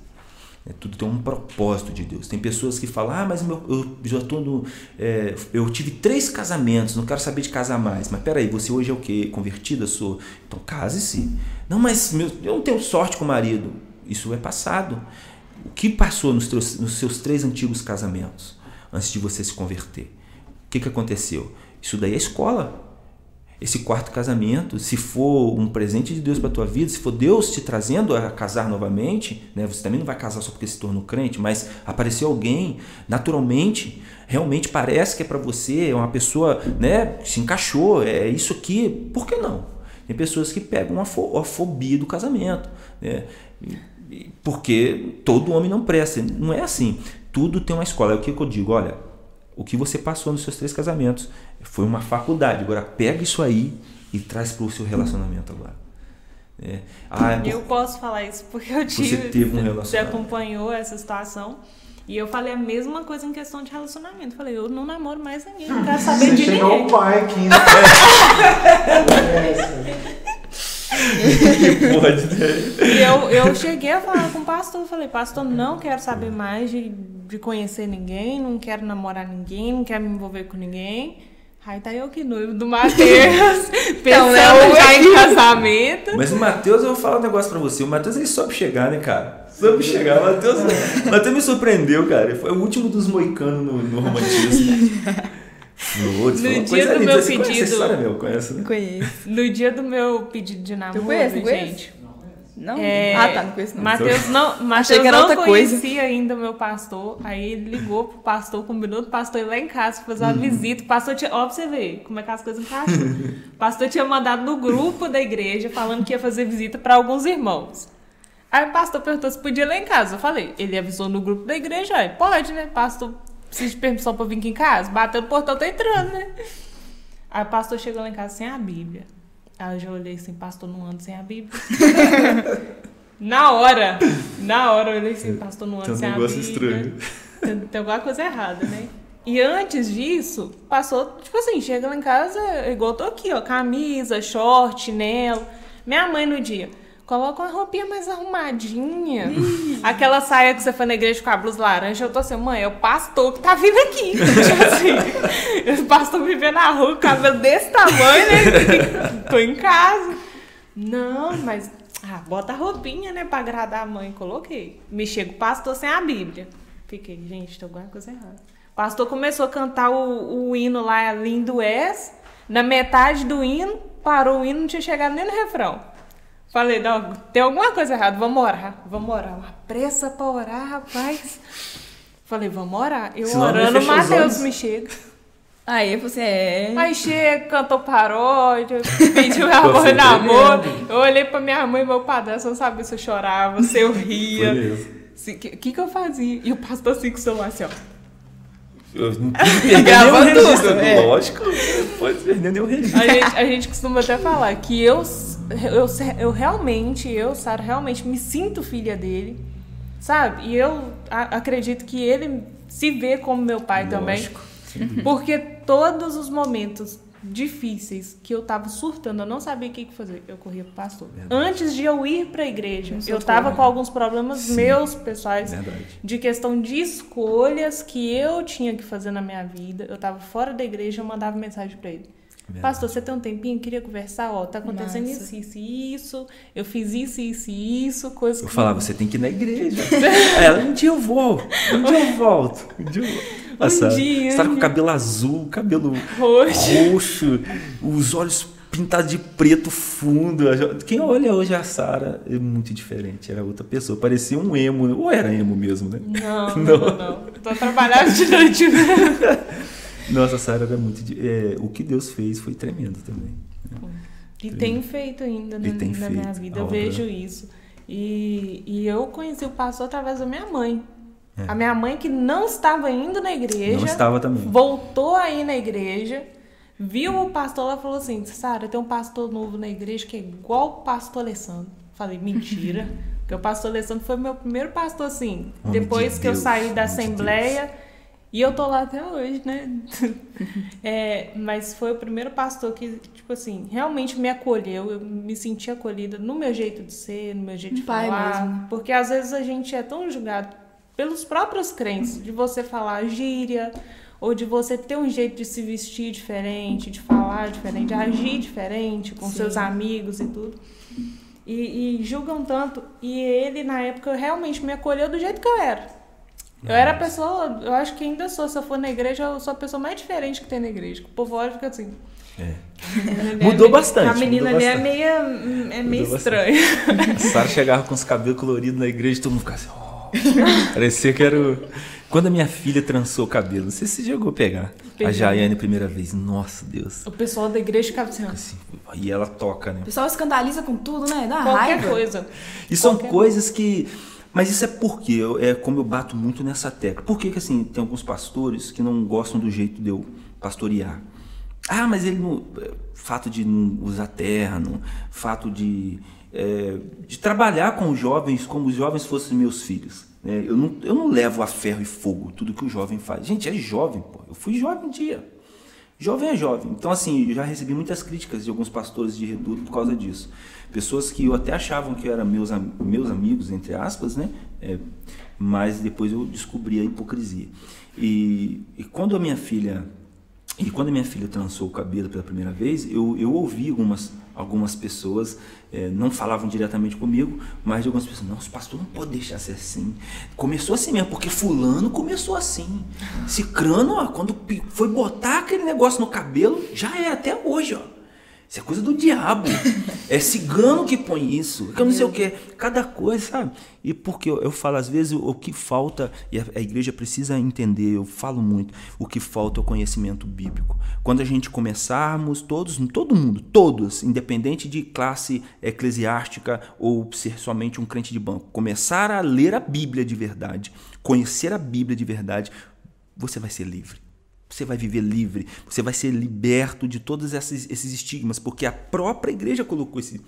É, tudo tem um propósito de Deus. Tem pessoas que falam, ah, mas meu- eu já tô no. é, eu tive três casamentos, não quero saber de casar mais. Mas peraí, você hoje é o quê? Convertida? Sou. Então case-se. Não, mas meu- eu não tenho sorte com o marido. Isso é passado. O que passou nos, teus- nos seus três antigos casamentos antes de você se converter? O que, que aconteceu? Isso daí é escola esse quarto casamento, se for um presente de Deus para tua vida, se for Deus te trazendo a casar novamente, né? Você também não vai casar só porque se tornou crente, mas apareceu alguém, naturalmente, realmente parece que é para você, é uma pessoa, né? Se encaixou, é isso aqui, por que não? Tem pessoas que pegam a, fo- a fobia do casamento, né? Porque todo homem não presta, não é assim. Tudo tem uma escola. É o que eu digo, olha, o que você passou nos seus três casamentos foi uma faculdade. Agora pega isso aí e traz para o seu relacionamento agora. É. Ah, é por- Eu posso falar isso porque eu Você tive. teve um Você relacionamento. acompanhou essa situação. E eu falei a mesma coisa em questão de relacionamento. Falei, eu não namoro mais ninguém, não quero saber Você de chegou ninguém. o pai aqui. né? que [laughs] pode, né? E eu, eu cheguei a falar com o pastor, falei, pastor, não quero saber mais de, de conhecer ninguém, não quero namorar ninguém, não quero me envolver com ninguém. Aí tá eu que noivo do Matheus, [laughs] pensando né, já em [laughs] casamento. Mas o Matheus, eu vou falar um negócio pra você. O Matheus ele soube chegar, né, cara? Soube chegar. O Matheus, o Matheus me surpreendeu, cara. Ele foi o último dos moicanos no, no romantismo. [laughs] No foi uma dia coisa do linda. meu Você conhece pedido- essa história, meu? Conhece, né? Conheço. No dia do meu pedido de namoro, conhece, não conhece? Não? É, Ah, tá, não conheço não. Matheus não, Mateus não outra coisa. conhecia ainda o meu pastor. Aí ele ligou pro pastor, combinou do pastor ir lá em casa fazer uma Uhum. visita. O pastor tinha. Ó, pra você ver como é que as coisas encaixam. [laughs] o pastor tinha mandado no grupo da igreja falando que ia fazer visita para alguns irmãos. Aí o pastor perguntou se podia ir lá em casa. Eu falei, ele avisou no grupo da igreja, aí, pode, né? Pastor precisa de permissão pra vir aqui em casa? Bateu no portão, tá entrando, né? Aí o pastor chegou lá em casa sem a Bíblia. Aí eu já olhei assim, pastor, não anda sem a Bíblia. [laughs] na hora, na hora eu olhei assim, pastor, não um sem a Bíblia. estranho. Tem, tem alguma coisa errada, né? E antes disso, passou, tipo assim, chega lá em casa, igual eu tô aqui, ó, camisa, short, chinelo. Minha mãe no dia, coloca uma roupinha mais arrumadinha. Aquela saia que você foi na igreja com a blusa laranja, eu tô assim, mãe, é o pastor que tá vindo aqui. [laughs] tipo assim, o pastor vê na rua, com cabelo desse tamanho, né? [laughs] tô em casa. Não, mas ah, bota a roupinha, né, pra agradar a mãe. Coloquei. Me chega o pastor sem a Bíblia. Fiquei, gente, tem alguma coisa errada. O pastor começou a cantar o, o hino lá, Lindo És. Na metade do hino, parou o hino, não tinha chegado nem no refrão. Falei, não, tem alguma coisa errada, vamos orar. Vamos orar. Uma pressa pra orar, rapaz. Falei, vamos orar. Eu Senão não orando, olhos. me chega. Aí você é. Aí chega, cantou paródia, pediu meu amor em namoro. Eu olhei pra minha mãe e meu padrasto, não sabia se eu chorava, se eu ria. O que, que que eu fazia? E o pastor assim com o celular assim, ó. Eu não [laughs] Gravando tudo, é. Lógico, não pode perder nenhum registro. A gente, a gente costuma até falar que eu, eu, eu realmente, eu, Sara, realmente me sinto filha dele, sabe? E eu a- acredito que ele se vê como meu pai também. Lógico. Porque todos os momentos difíceis que eu tava surtando, eu não sabia o que que fazer, eu corria pro pastor. Verdade. Antes de eu ir pra igreja, Um eu tava com alguns problemas Sim. meus pessoais Verdade. de questão de escolhas que eu tinha que fazer na minha vida. Eu tava fora da igreja, eu mandava mensagem pra ele. Verdade. Pastor, você tem um tempinho? Queria conversar? Ó, tá acontecendo Massa. isso, isso e isso. Eu fiz isso, isso e isso. Coisa Eu que falava, você tem que ir na igreja. [laughs] Ela, um dia eu vou, um dia eu volto. Um dia eu volto. A Sara, dia, Você tá com um o cabelo azul, cabelo Roxo. roxo, os olhos pintados de preto fundo. Quem olha hoje a Sara é muito diferente, era outra pessoa. Parecia um emo, ou era emo mesmo, né? Não, [laughs] não, não. não. Tô trabalhando de noite. [laughs] Nossa, Sara era muito. di- é, o que Deus fez foi tremendo também. E tem feito ainda na, na minha feito. vida, A eu obra- vejo isso. E, e eu conheci o pastor através da minha mãe. É. A minha mãe que não estava indo na igreja, Não estava também. voltou aí na igreja, viu o pastor lá e falou assim, Sara, tem um pastor novo na igreja que é igual o pastor Alessandro. Falei, mentira. [laughs] Porque o pastor Alessandro foi meu primeiro pastor, assim, Homem depois de que eu Deus, saí da homem de assembleia. E eu tô lá até hoje, né? [laughs] É, mas foi o primeiro pastor que, tipo assim, realmente me acolheu. Eu me senti acolhida no meu jeito de ser, no meu jeito de Um pai falar. mesmo. Porque às vezes a gente é tão julgado pelos próprios crentes, de você falar gíria, ou de você ter um jeito de se vestir diferente, de falar diferente, de agir diferente com Sim. seus amigos e tudo. E, e julgam tanto. E ele, na época, realmente me acolheu do jeito que eu era. Eu era a pessoa, eu acho que ainda sou, se eu for na igreja, eu sou a pessoa mais diferente que tem na igreja. O povo olha e fica assim. É. "A Mudou menina- bastante, A menina ali é bastante. meio, é meio estranha. [laughs] A Sara chegava com os cabelos coloridos na igreja e todo mundo ficava assim. "Oh". Parecia que era o... Quando a minha filha trançou o cabelo, não sei se a pegar. A. Jaiane, primeira vez. Nossa, Deus. O pessoal da igreja ficava assim, ó, Assim, e ela toca, né? O pessoal escandaliza com tudo, né? Dá qualquer raiva. coisa. E são Qualquer coisas que. Mas isso é porque, eu- é como eu bato muito nessa tecla. Por que, que assim, tem alguns pastores que não gostam do jeito de eu pastorear? Ah, mas ele não. é, Fato de não usar terno, fato de, é, de trabalhar com os jovens como os jovens fossem meus filhos. né? Eu, não, eu não levo a ferro e fogo tudo que o jovem faz. Gente, é jovem, pô. Eu fui jovem um dia. Jovem é jovem. Então, assim, eu já recebi muitas críticas de alguns pastores de reduto por causa disso. Pessoas que eu até achavam que eram meus, meus amigos, entre aspas, né? É, mas depois eu descobri a hipocrisia. E, e quando a minha filha e quando a minha filha trançou o cabelo pela primeira vez, eu, eu ouvi algumas, algumas pessoas, eh, não falavam diretamente comigo, mas algumas pessoas, não, esse pastor não pode deixar ser assim. Começou assim mesmo, porque fulano começou assim. Cicrano, ó, quando foi botar aquele negócio no cabelo, já é até hoje, ó. Isso é coisa do diabo. É cigano que põe isso. Que eu não sei o que. Cada coisa, sabe? E porque eu, eu falo, às vezes, o, o que falta, e a, a igreja precisa entender, eu falo muito, o que falta é o conhecimento bíblico. Quando a gente começarmos, todos, todo mundo, todos, independente de classe eclesiástica ou ser somente um crente de banco, começar a ler a Bíblia de verdade, conhecer a Bíblia de verdade, você vai ser livre. Você vai viver livre, você vai ser liberto de todos esses, esses estigmas, porque a própria igreja colocou esse,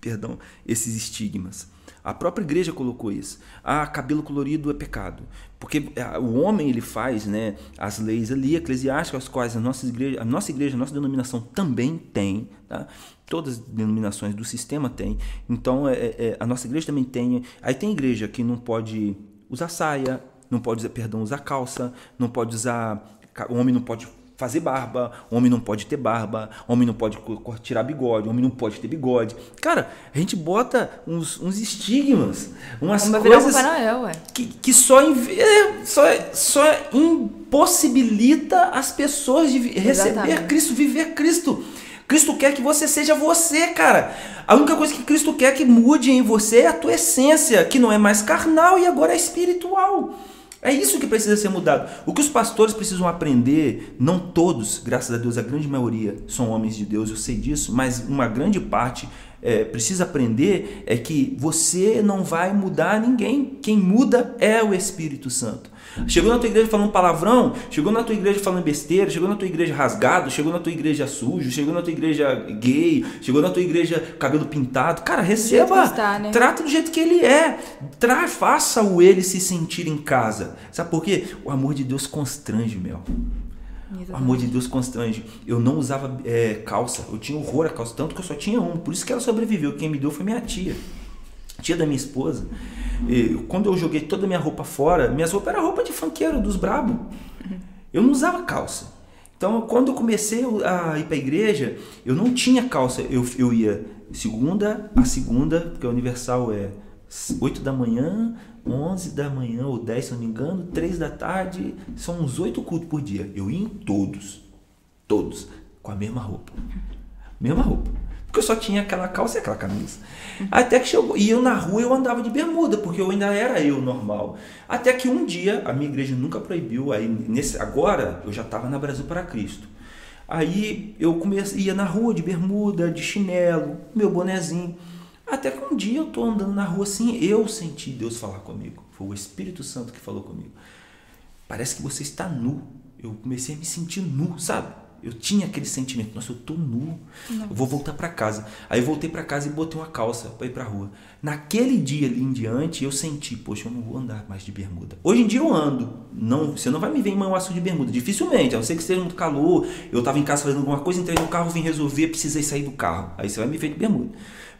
perdão, esses estigmas. A própria igreja colocou isso. Ah, cabelo colorido é pecado. Porque ah, o homem ele faz né, as leis ali, eclesiásticas, as quais a nossa igreja, a nossa igreja, a nossa denominação também tem. Tá? Todas as denominações do sistema têm. Então, é, é, a nossa igreja também tem. Aí tem igreja que não pode usar saia, não pode usar, perdão, usar calça, não pode usar. O homem não pode fazer barba, homem não pode ter barba, homem não pode tirar bigode, homem não pode ter bigode. Cara, a gente bota uns, uns estigmas, umas o coisas Noel, ué. que, que só, é, só, só impossibilita as pessoas de receber Exatamente. Cristo, viver Cristo. Cristo quer que você seja você, cara. A única coisa que Cristo quer que mude em você é a tua essência, que não é mais carnal e agora é espiritual. É isso que precisa ser mudado. O que os pastores precisam aprender, não todos, graças a Deus, a grande maioria são homens de Deus, eu sei disso, mas uma grande parte é, precisa aprender é que você não vai mudar ninguém. Quem muda é o Espírito Santo. Chegou na tua igreja falando palavrão, chegou na tua igreja falando besteira, chegou na tua igreja rasgado, chegou na tua igreja sujo, chegou na tua igreja gay, chegou na tua igreja cabelo pintado. Cara, receba, está, né? trata do jeito que ele é. Tra faça o ele se sentir em casa. Sabe por quê? O amor de Deus constrange, Mel. O amor de Deus constrange. Eu não usava é, calça, eu tinha horror a calça, tanto que eu só tinha uma. Por isso que ela sobreviveu. Quem me deu foi minha tia, tia da minha esposa. E, quando eu joguei toda a minha roupa fora, minhas roupas eram roupa de funkeiro, dos brabo. Eu não usava calça. Então, quando eu comecei a ir para a igreja, eu não tinha calça. Eu, eu ia segunda a segunda, porque a Universal é 8 da manhã, 11 da manhã ou 10, se não me engano, 3 da tarde, são uns 8 cultos por dia. Eu ia em todos, todos, com a mesma roupa. Mesma roupa. Porque eu só tinha aquela calça e aquela camisa. Até que chegou. E eu na rua eu andava de bermuda, porque eu ainda era eu normal. Até que um dia, a minha igreja nunca proibiu, aí nesse, agora eu já estava na Brasil para Cristo. Aí eu comecei, ia na rua de bermuda, de chinelo, meu bonezinho. Até que um dia eu tô andando na rua assim, eu senti Deus falar comigo. Foi o Espírito Santo que falou comigo. Parece que você está nu. Eu comecei a me sentir nu, sabe? Eu tinha aquele sentimento, nossa, eu tô nu. Nossa. Eu vou voltar para casa. Aí eu voltei para casa e botei uma calça para ir para rua. Naquele dia ali em diante, eu senti, poxa, eu não vou andar mais de bermuda. Hoje em dia eu ando. Não, você não vai me ver em manhuaço de bermuda, dificilmente. A não ser que esteja muito calor, eu tava em casa fazendo alguma coisa, entrei no carro, vim resolver, precisei sair do carro. Aí você vai me ver de bermuda.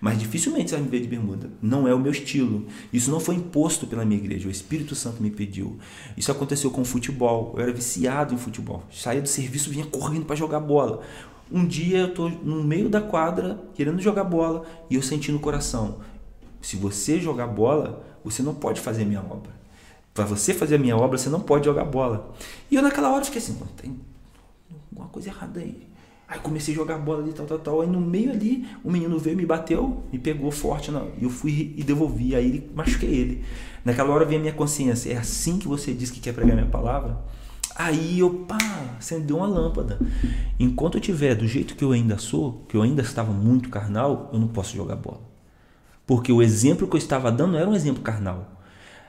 Mas dificilmente você vai me ver de bermuda. Não é o meu estilo. Isso não foi imposto pela minha igreja. O Espírito Santo me pediu. Isso aconteceu com o futebol. Eu era viciado em futebol. Saía do serviço, vinha correndo para jogar bola. Um dia eu estou no meio da quadra, querendo jogar bola, e eu senti no coração: se você jogar bola, você não pode fazer minha obra. Para você fazer a minha obra, você não pode jogar bola. E eu naquela hora fiquei assim: tem alguma coisa errada aí. Aí comecei a jogar bola ali, tal, tal, tal. Aí no meio ali, o menino veio, me bateu, me pegou forte. Não. E eu fui e devolvi. Aí machuquei ele. Naquela hora veio a minha consciência. É assim que você diz que quer pregar minha palavra? Aí eu, pá, acendeu uma lâmpada. Enquanto eu tiver do jeito que eu ainda sou, que eu ainda estava muito carnal, eu não posso jogar bola. Porque o exemplo que eu estava dando era um exemplo carnal.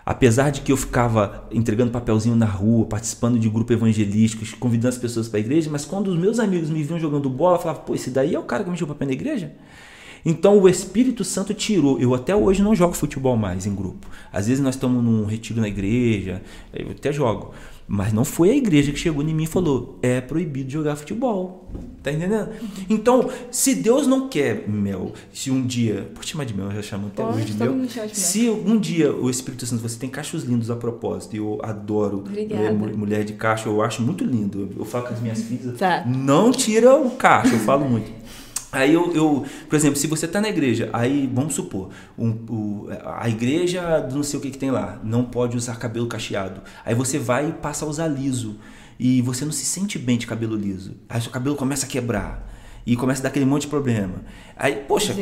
Apesar de que eu ficava entregando papelzinho na rua, participando de grupo evangelístico, convidando as pessoas para a igreja, mas quando os meus amigos me viam jogando bola, eu falava, pô, esse daí é o cara que me o papel na igreja? Então o Espírito Santo tirou. Eu até hoje não jogo futebol mais em grupo. Às vezes nós estamos num retiro na igreja, eu até jogo. Mas não foi a igreja que chegou em mim e falou: é proibido jogar futebol. Tá entendendo? Então, se Deus não quer mel, se um dia. Pode chamar de mel, eu já chamo até hoje de mel. Se um dia o Espírito Santo, você tem cachos lindos a propósito, eu adoro é, mulher de cacho, eu acho muito lindo. Eu falo com as minhas filhas: tá. não tira o cacho, eu falo muito. Aí eu, eu, por exemplo, se você está na igreja, aí vamos supor, um, a igreja não sei o que, que tem lá, não pode usar cabelo cacheado. Aí você vai e passa a usar liso. E você não se sente bem de cabelo liso. Aí seu cabelo começa a quebrar. E começa a dar aquele monte de problema. Aí, poxa,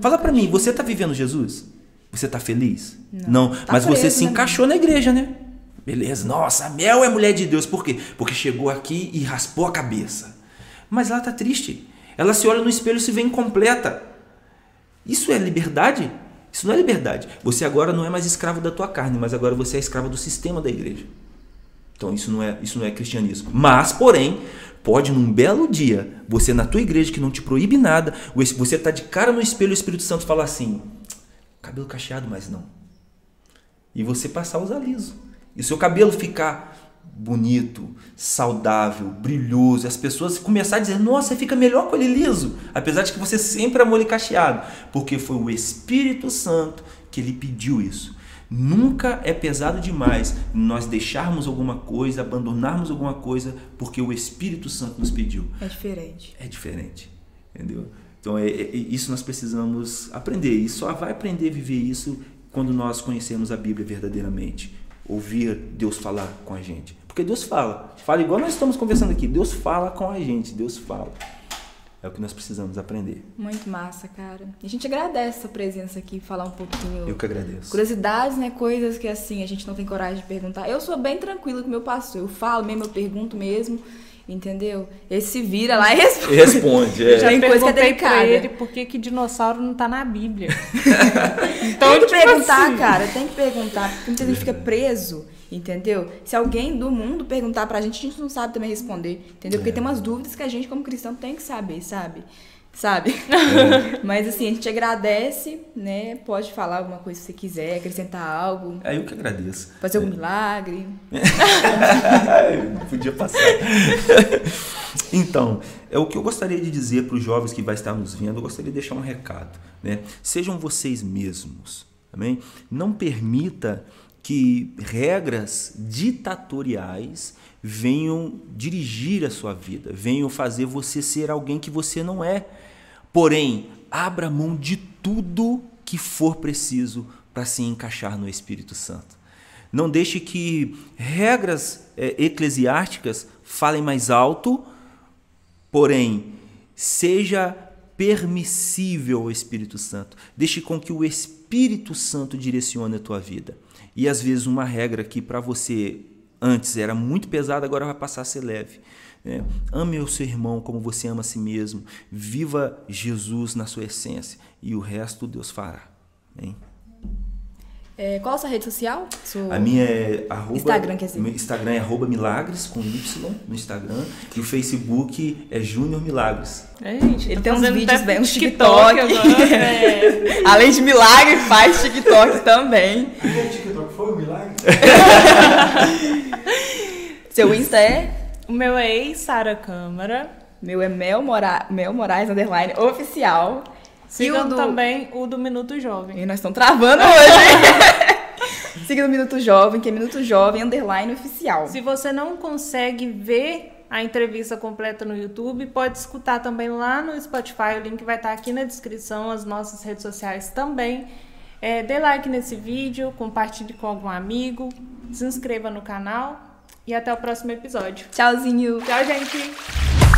fala para mim, você está vivendo Jesus? Você está feliz? Não. não. Tá mas você se encaixou na igreja, né? Beleza, nossa, a Mel é mulher de Deus. Por quê? Porque chegou aqui e raspou a cabeça. Mas ela está triste. Ela se olha no espelho e se vê incompleta. Isso é liberdade? Isso não é liberdade. Você agora não é mais escravo da tua carne, mas agora você é escravo do sistema da igreja. Então isso não é, isso não é cristianismo. Mas, porém, pode num belo dia, você na tua igreja que não te proíbe nada, você está de cara no espelho e o Espírito Santo fala assim: cabelo cacheado, mas não. E você passar a usar liso. E o seu cabelo ficar bonito, saudável, brilhoso, e as pessoas começarem a dizer: Nossa, você fica melhor com ele liso, apesar de que você sempre amou ele cacheado, porque foi o Espírito Santo que lhe pediu isso. Nunca é pesado demais nós deixarmos alguma coisa, abandonarmos alguma coisa, porque o Espírito Santo nos pediu. É diferente. É diferente, entendeu? Então, é, é, isso nós precisamos aprender. E só vai aprender a viver isso quando nós conhecemos a Bíblia verdadeiramente. Ouvir Deus falar com a gente. Porque Deus fala. Fala igual nós estamos conversando aqui. Deus fala com a gente. Deus fala. É o que nós precisamos aprender. Muito massa, cara. E a gente agradece a sua presença aqui, falar um pouquinho. Eu que agradeço. Curiosidades, né? Coisas que assim a gente não tem coragem de perguntar. Eu sou bem tranquila com o meu pastor. Eu falo mesmo, eu pergunto mesmo. Entendeu? Ele se vira lá e responde. Responde, é. Já tem coisa que é delicada. Pra ele por que, que dinossauro não tá na Bíblia. [laughs] então, tem que tipo perguntar, assim. cara, tem que perguntar. Porque muita gente fica preso Entendeu? Se alguém do mundo perguntar pra gente, a gente não sabe também responder. Entendeu? Porque é. tem umas dúvidas que a gente, como cristão, tem que saber, sabe? Sabe? [laughs] Mas assim, a gente agradece, né? Pode falar alguma coisa se você quiser, acrescentar algo, É eu que agradeço. fazer algum milagre. [laughs] Podia passar. [laughs] então, é o que eu gostaria de dizer para os jovens que vai estar nos vendo, eu gostaria de deixar um recado, né? Sejam vocês mesmos, amém? Não permita que regras ditatoriais venham dirigir a sua vida, venham fazer você ser alguém que você não é. Porém, abra mão de tudo que for preciso para se encaixar no Espírito Santo. Não deixe que regras eh, eclesiásticas falem mais alto, porém, seja permissível ao Espírito Santo. Deixe com que o Espírito Santo direcione a tua vida. E às vezes uma regra que para você antes era muito pesada, agora vai passar a ser leve. Né? Ame o seu irmão como você ama a si mesmo. Viva Jesus na sua essência. E o resto Deus fará. Amém? É, qual a sua rede social? Seu- A minha é arroba, Instagram, quer dizer. meu Instagram é arroba milagres com Y no Instagram. E o Facebook é Júnior Milagres. É, gente, Ele tô tem uns vídeos bem, uns TikTok TikTok. agora. [laughs] é. Além de milagre, faz TikTok também. E o TikTok foi um milagre? [laughs] Seu Insta é? O meu é Sara Câmara. Meu é Mel, Mora... Mel Moraes, underline, oficial. Sigam o do- também o do Minuto Jovem. E nós estamos travando hoje. [laughs] Siga no Minuto Jovem, que é Minuto Jovem, underline, oficial. Se você não consegue ver a entrevista completa no YouTube, pode escutar também lá no Spotify. O link vai estar aqui na descrição, as nossas redes sociais também. É, dê like nesse vídeo, compartilhe com algum amigo, se inscreva no canal e até o próximo episódio. Tchauzinho. Tchau, gente!